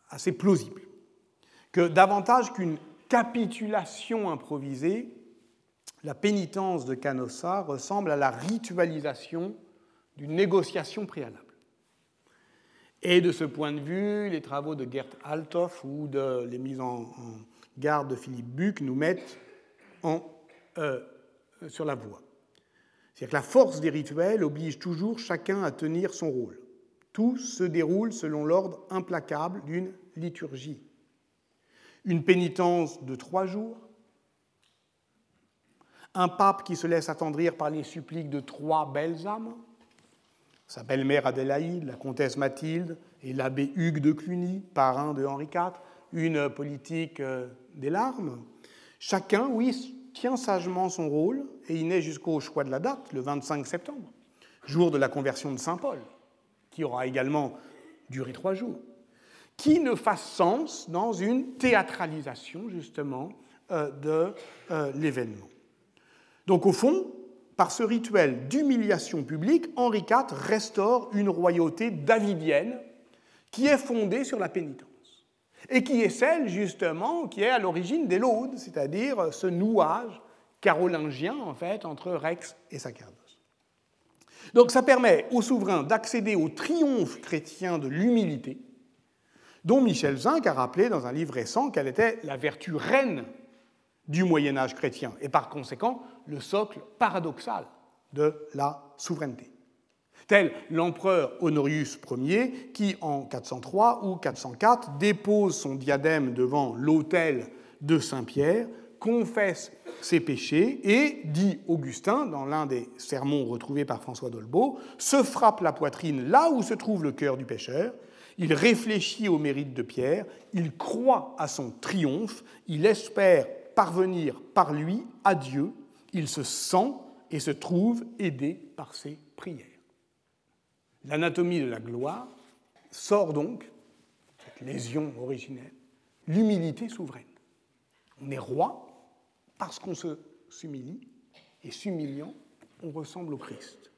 assez plausible que davantage qu'une capitulation improvisée, la pénitence de Canossa ressemble à la ritualisation d'une négociation préalable. Et de ce point de vue, les travaux de Gert Althoff ou de, les mises en, garde de Philippe Buck nous mettent en, euh, sur la voie. C'est-à-dire que la force des rituels oblige toujours chacun à tenir son rôle. Tout se déroule selon l'ordre implacable d'une liturgie. Une pénitence de trois jours, un pape qui se laisse attendrir par les suppliques de trois belles âmes, sa belle-mère Adélaïde, la comtesse Mathilde et l'abbé Hugues de Cluny, parrain de Henri IV, une politique euh, des larmes. Chacun, oui, tient sagement son rôle et il naît jusqu'au choix de la date, le 25 septembre, jour de la conversion de Saint Paul, qui aura également duré trois jours, qui ne fasse sens dans une théâtralisation justement euh, de euh, l'événement. Donc au fond, par ce rituel d'humiliation publique, Henri IV restaure une royauté davidienne qui est fondée sur la pénitence et qui est celle justement qui est à l'origine des laudes, c'est-à-dire ce nouage carolingien en fait entre Rex et Sacerdos. Donc ça permet au souverain d'accéder au triomphe chrétien de l'humilité, dont Michel Zinc a rappelé dans un livre récent qu'elle était la vertu reine du Moyen Âge chrétien et par conséquent le socle paradoxal de la souveraineté. Tel l'empereur Honorius Ier qui, en 403 ou 404, dépose son diadème devant l'autel de Saint-Pierre, confesse ses péchés et, dit Augustin dans l'un des sermons retrouvés par François d'Olbeau, se frappe la poitrine là où se trouve le cœur du pécheur, il réfléchit au mérite de Pierre, il croit à son triomphe, il espère parvenir par lui à Dieu. Il se sent et se trouve aidé par ses prières. L'anatomie de la gloire sort donc, cette lésion originelle, l'humilité souveraine. On est roi parce qu'on se s'humilie, et s'humiliant, on ressemble au Christ.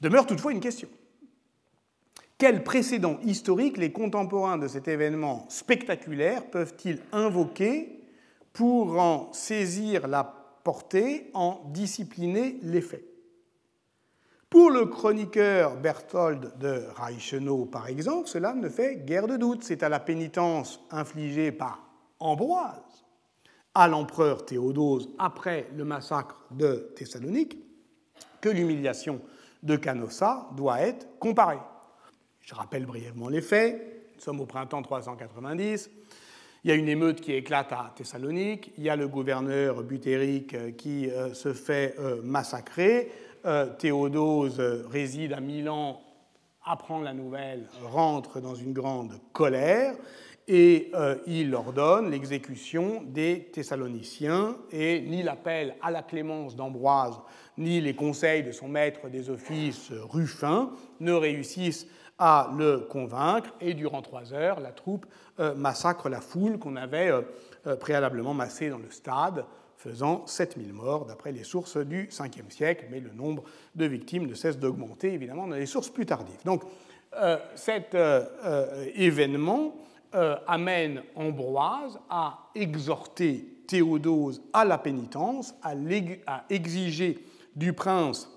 Demeure toutefois une question. Quel précédent historique les contemporains de cet événement spectaculaire peuvent-ils invoquer pour en saisir la porter en discipliner les faits? Pour le chroniqueur Berthold de Reichenau, par exemple, cela ne fait guère de doute. C'est à la pénitence infligée par Ambroise à l'empereur Théodose après le massacre de Thessalonique que l'humiliation de Canossa doit être comparée. Je rappelle brièvement les faits. Nous sommes au printemps 390. Il y a une émeute qui éclate à Thessalonique. Il y a le gouverneur Butérique euh, qui euh, se fait euh, massacrer. Théodose réside à Milan, apprend la nouvelle, rentre dans une grande colère et il ordonne l'exécution des Thessaloniciens et ni l'appel à la clémence d'Ambroise ni les conseils de son maître des offices Ruffin ne réussissent à le convaincre et durant trois heures, la troupe euh, massacre la foule qu'on avait euh, euh, préalablement massée dans le stade, faisant 7000 morts d'après les sources du 5e siècle, mais le nombre de victimes ne cesse d'augmenter évidemment dans les sources plus tardives. Donc cet événement amène Ambroise à exhorter Théodose à la pénitence, à, à exiger du prince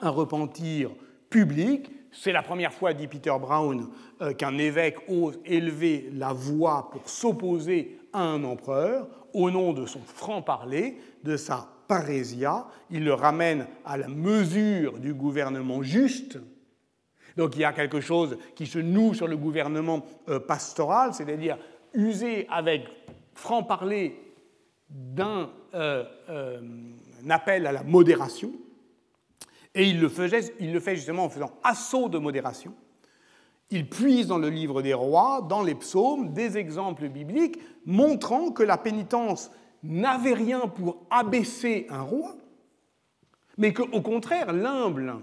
un repentir public, c'est la première fois, dit Peter Brown, euh, qu'un évêque ose élever la voix pour s'opposer à un empereur au nom de son franc-parler, de sa parésia. Il le ramène à la mesure du gouvernement juste. Donc il y a quelque chose qui se noue sur le gouvernement euh, pastoral, c'est-à-dire user avec franc-parler d'un euh, appel à la modération, et il le, il le fait justement en faisant assaut de modération. Il puise dans le livre des rois, dans les psaumes, des exemples bibliques montrant que la pénitence n'avait rien pour abaisser un roi, mais qu'au contraire, l'humble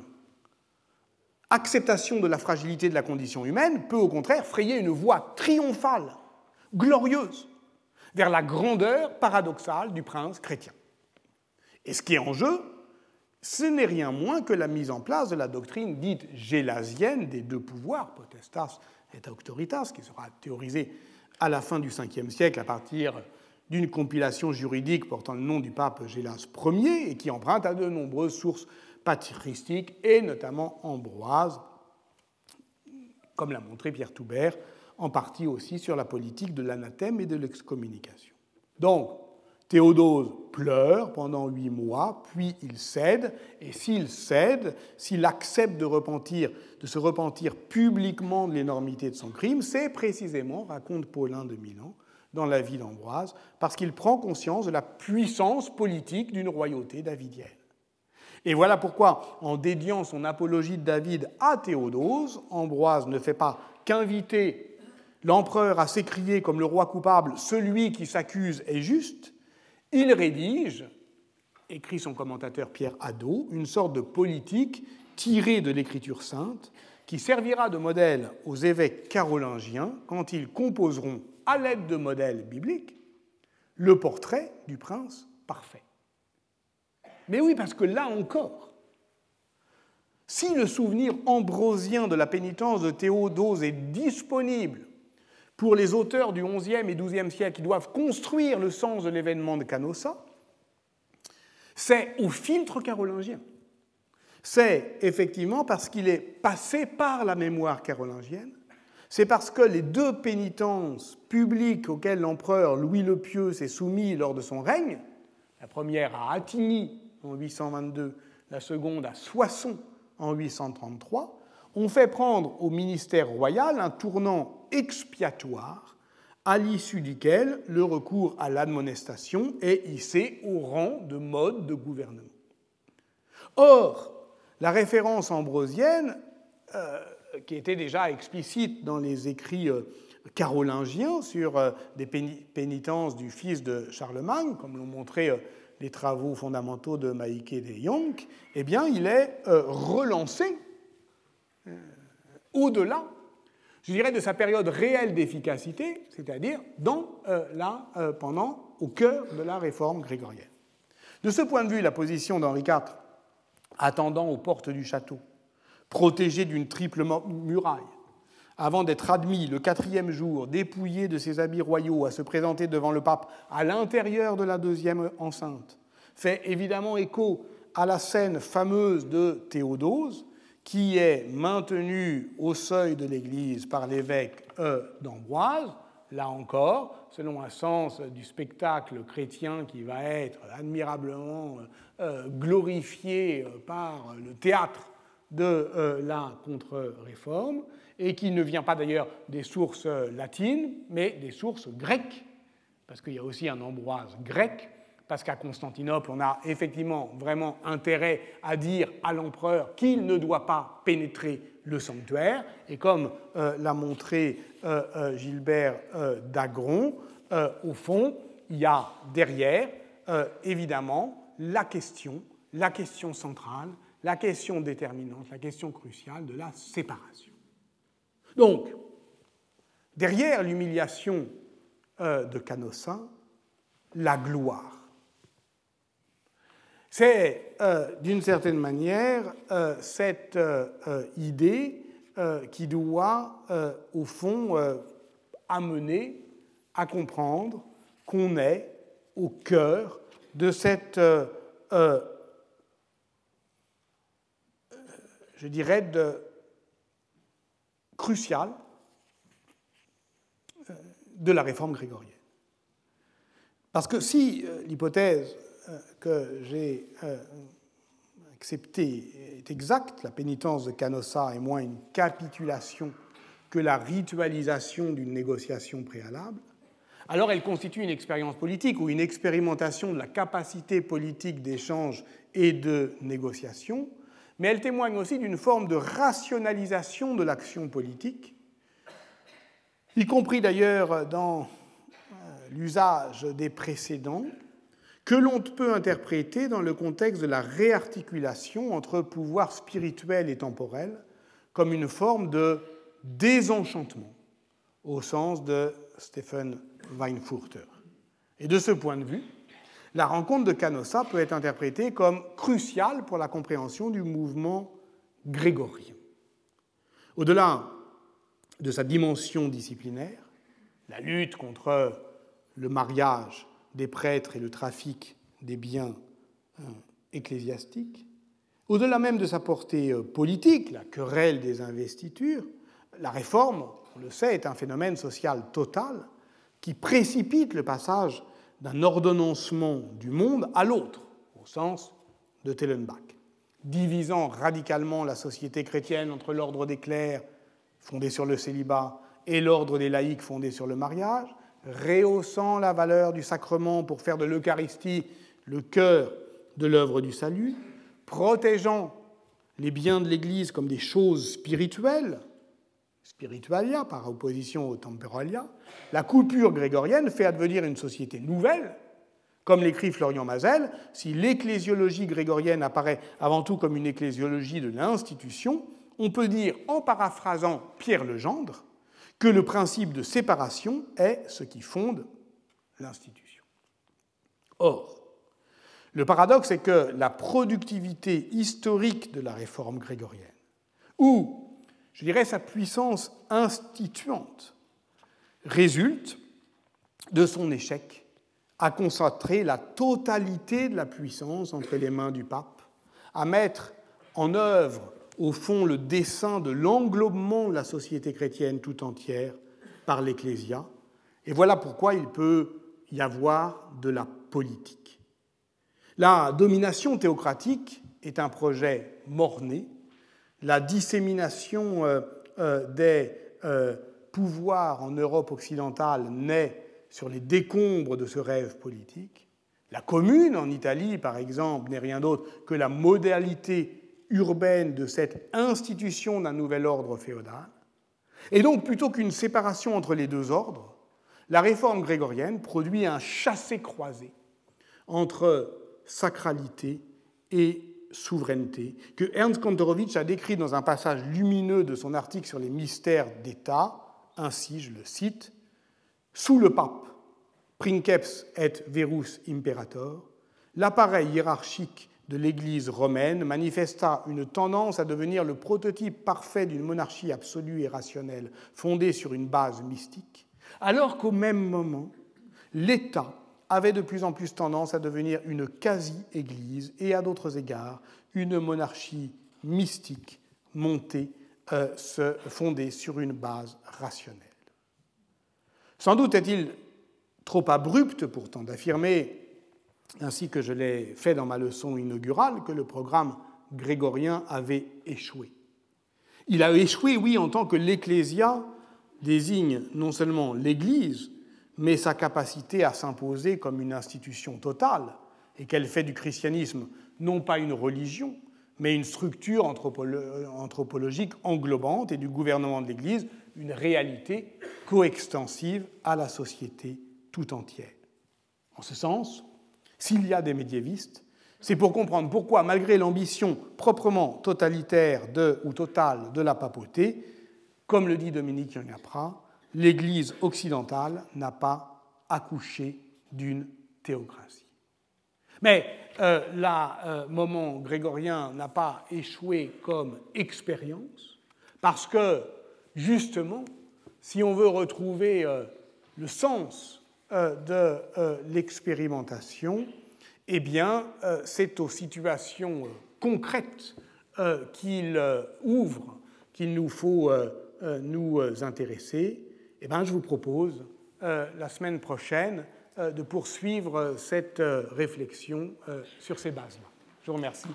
acceptation de la fragilité de la condition humaine peut au contraire frayer une voie triomphale, glorieuse, vers la grandeur paradoxale du prince chrétien. Et ce qui est en jeu, ce n'est rien moins que la mise en place de la doctrine dite gélasienne des deux pouvoirs, potestas et auctoritas, qui sera théorisée à la fin du Ve siècle à partir d'une compilation juridique portant le nom du pape Gélas Ier et qui emprunte à de nombreuses sources patristiques et notamment Ambroise, comme l'a montré Pierre Toubert, en partie aussi sur la politique de l'anathème et de l'excommunication. Donc, Théodose pleure pendant huit mois, puis il cède, et s'il cède, s'il accepte de, repentir, de se repentir publiquement de l'énormité de son crime, c'est précisément, raconte Paulin de Milan, dans la vie d'Ambroise, parce qu'il prend conscience de la puissance politique d'une royauté davidienne. Et voilà pourquoi, en dédiant son apologie de David à Théodose, Ambroise ne fait pas qu'inviter l'empereur à s'écrier comme le roi coupable Celui qui s'accuse est juste, il rédige, écrit son commentateur Pierre Hadot, une sorte de politique tirée de l'écriture sainte qui servira de modèle aux évêques carolingiens quand ils composeront, à l'aide de modèles bibliques, le portrait du prince parfait. Mais oui, parce que là encore, si le souvenir ambrosien de la pénitence de Théodose est disponible pour les auteurs du XIe et XIIe siècle qui doivent construire le sens de l'événement de Canossa, c'est au filtre carolingien. C'est effectivement parce qu'il est passé par la mémoire carolingienne, c'est parce que les deux pénitences publiques auxquelles l'empereur Louis le Pieux s'est soumis lors de son règne, la première à Attigny en 822, la seconde à Soissons en 833, ont fait prendre au ministère royal un tournant expiatoire à l'issue duquel le recours à l'admonestation est hissé au rang de mode de gouvernement. Or, la référence ambrosienne, euh, qui était déjà explicite dans les écrits euh, carolingiens sur euh, des pénitences du fils de Charlemagne, comme l'ont montré les travaux fondamentaux de Maïke de Jonck, eh bien, il est relancé au-delà je dirais, de sa période réelle d'efficacité, c'est-à-dire dans, euh, euh, pendant, au cœur de la réforme grégorienne. De ce point de vue, la position d'Henri IV, attendant aux portes du château, protégé d'une triple muraille, avant d'être admis le quatrième jour, dépouillé de ses habits royaux, à se présenter devant le pape à l'intérieur de la deuxième enceinte, fait évidemment écho à la scène fameuse de Théodose, qui est maintenu au seuil de l'Église par l'évêque e. d'Ambroise, là encore, selon un sens du spectacle chrétien qui va être admirablement euh, glorifié par le théâtre de la contre-réforme, et qui ne vient pas d'ailleurs des sources latines, mais des sources grecques, parce qu'il y a aussi un Ambroise grec, parce qu'à Constantinople, on a effectivement vraiment intérêt à dire à l'empereur qu'il ne doit pas pénétrer le sanctuaire, et comme euh, l'a montré euh, euh, Gilbert d'Agron, au fond, il y a derrière, évidemment, la question, la question centrale, la question déterminante, la question cruciale de la séparation. Donc, derrière l'humiliation de Canossa, la gloire. C'est, euh, d'une certaine manière, euh, cette euh, idée qui doit, au fond, amener à comprendre qu'on est au cœur de cette, je dirais, de, cruciale de la réforme grégorienne. Parce que si l'hypothèse que j'ai euh, acceptée est exacte, la pénitence de Canossa est moins une capitulation que la ritualisation d'une négociation préalable, alors elle constitue une expérience politique ou une expérimentation de la capacité politique d'échange et de négociation, mais elle témoigne aussi d'une forme de rationalisation de l'action politique, y compris d'ailleurs dans euh, l'usage des précédents, que l'on peut interpréter dans le contexte de la réarticulation entre pouvoir spirituel et temporel comme une forme de désenchantement, au sens de Stephen Weinfurter. Et de ce point de vue, la rencontre de Canossa peut être interprétée comme cruciale pour la compréhension du mouvement grégorien. Au-delà de sa dimension disciplinaire, la lutte contre le mariage des prêtres et le trafic des biens euh, ecclésiastiques, au-delà même de sa portée euh, politique, la querelle des investitures, la réforme, on le sait, est un phénomène social total qui précipite le passage d'un ordonnancement du monde à l'autre, au sens de Tellenbach, divisant radicalement la société chrétienne entre l'ordre des clercs, fondé sur le célibat, et l'ordre des laïcs, fondé sur le mariage, rehaussant la valeur du sacrement pour faire de l'Eucharistie le cœur de l'œuvre du salut, protégeant les biens de l'Église comme des choses spirituelles, spiritualia par opposition au temporalia, la coupure grégorienne fait advenir une société nouvelle. Comme l'écrit Florian Mazel, si l'ecclésiologie grégorienne apparaît avant tout comme une ecclésiologie de l'institution, on peut dire, en paraphrasant Pierre Legendre, que le principe de séparation est ce qui fonde l'institution. Or, le paradoxe est que la productivité historique de la réforme grégorienne, ou, je dirais, sa puissance instituante, résulte de son échec à concentrer la totalité de la puissance entre les mains du pape, à mettre en œuvre au fond le dessin de l'englobement de la société chrétienne tout entière par l'Ecclésia. Et voilà pourquoi il peut y avoir de la politique. La domination théocratique est un projet mort-né. La dissémination euh, euh, des euh, pouvoirs en Europe occidentale naît sur les décombres de ce rêve politique. La commune en Italie, par exemple, n'est rien d'autre que la modalité urbaine de cette institution d'un nouvel ordre féodal. Et donc, plutôt qu'une séparation entre les deux ordres, la réforme grégorienne produit un chassé-croisé entre sacralité et souveraineté, que Ernst Kantorowicz a décrit dans un passage lumineux de son article sur les mystères d'État, ainsi, je le cite, Sous le pape, princeps et verus imperator, l'appareil hiérarchique de l'Église romaine manifesta une tendance à devenir le prototype parfait d'une monarchie absolue et rationnelle fondée sur une base mystique, alors qu'au même moment, l'État avait de plus en plus tendance à devenir une quasi-Église et à d'autres égards une monarchie mystique montée, euh, fondée sur une base rationnelle. Sans doute est-il trop abrupt pourtant d'affirmer, ainsi que je l'ai fait dans ma leçon inaugurale, que le programme grégorien avait échoué. Il a échoué, oui, en tant que l'Ecclésia désigne non seulement l'Église, mais sa capacité à s'imposer comme une institution totale, et qu'elle fait du christianisme non pas une religion, mais une structure anthropologique englobante et du gouvernement de l'Église une réalité coextensive à la société tout entière. En ce sens, s'il y a des médiévistes, c'est pour comprendre pourquoi, malgré l'ambition proprement totalitaire ou totale de la papauté, comme le dit Dominique Yangapra, l'Église occidentale n'a pas accouché d'une théocratie. Mais euh, le moment grégorien n'a pas échoué comme expérience, parce que, justement, si on veut retrouver euh, le sens euh, de l'expérimentation, eh bien, c'est aux situations concrètes qu'il ouvre qu'il nous faut nous intéresser. Eh bien, je vous propose la semaine prochaine euh, de poursuivre euh, cette euh, réflexion sur ces bases-là. Je vous remercie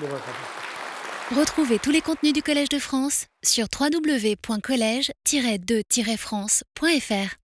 de votre attention. Retrouvez tous les contenus du Collège de France sur www.colège-2-france.fr.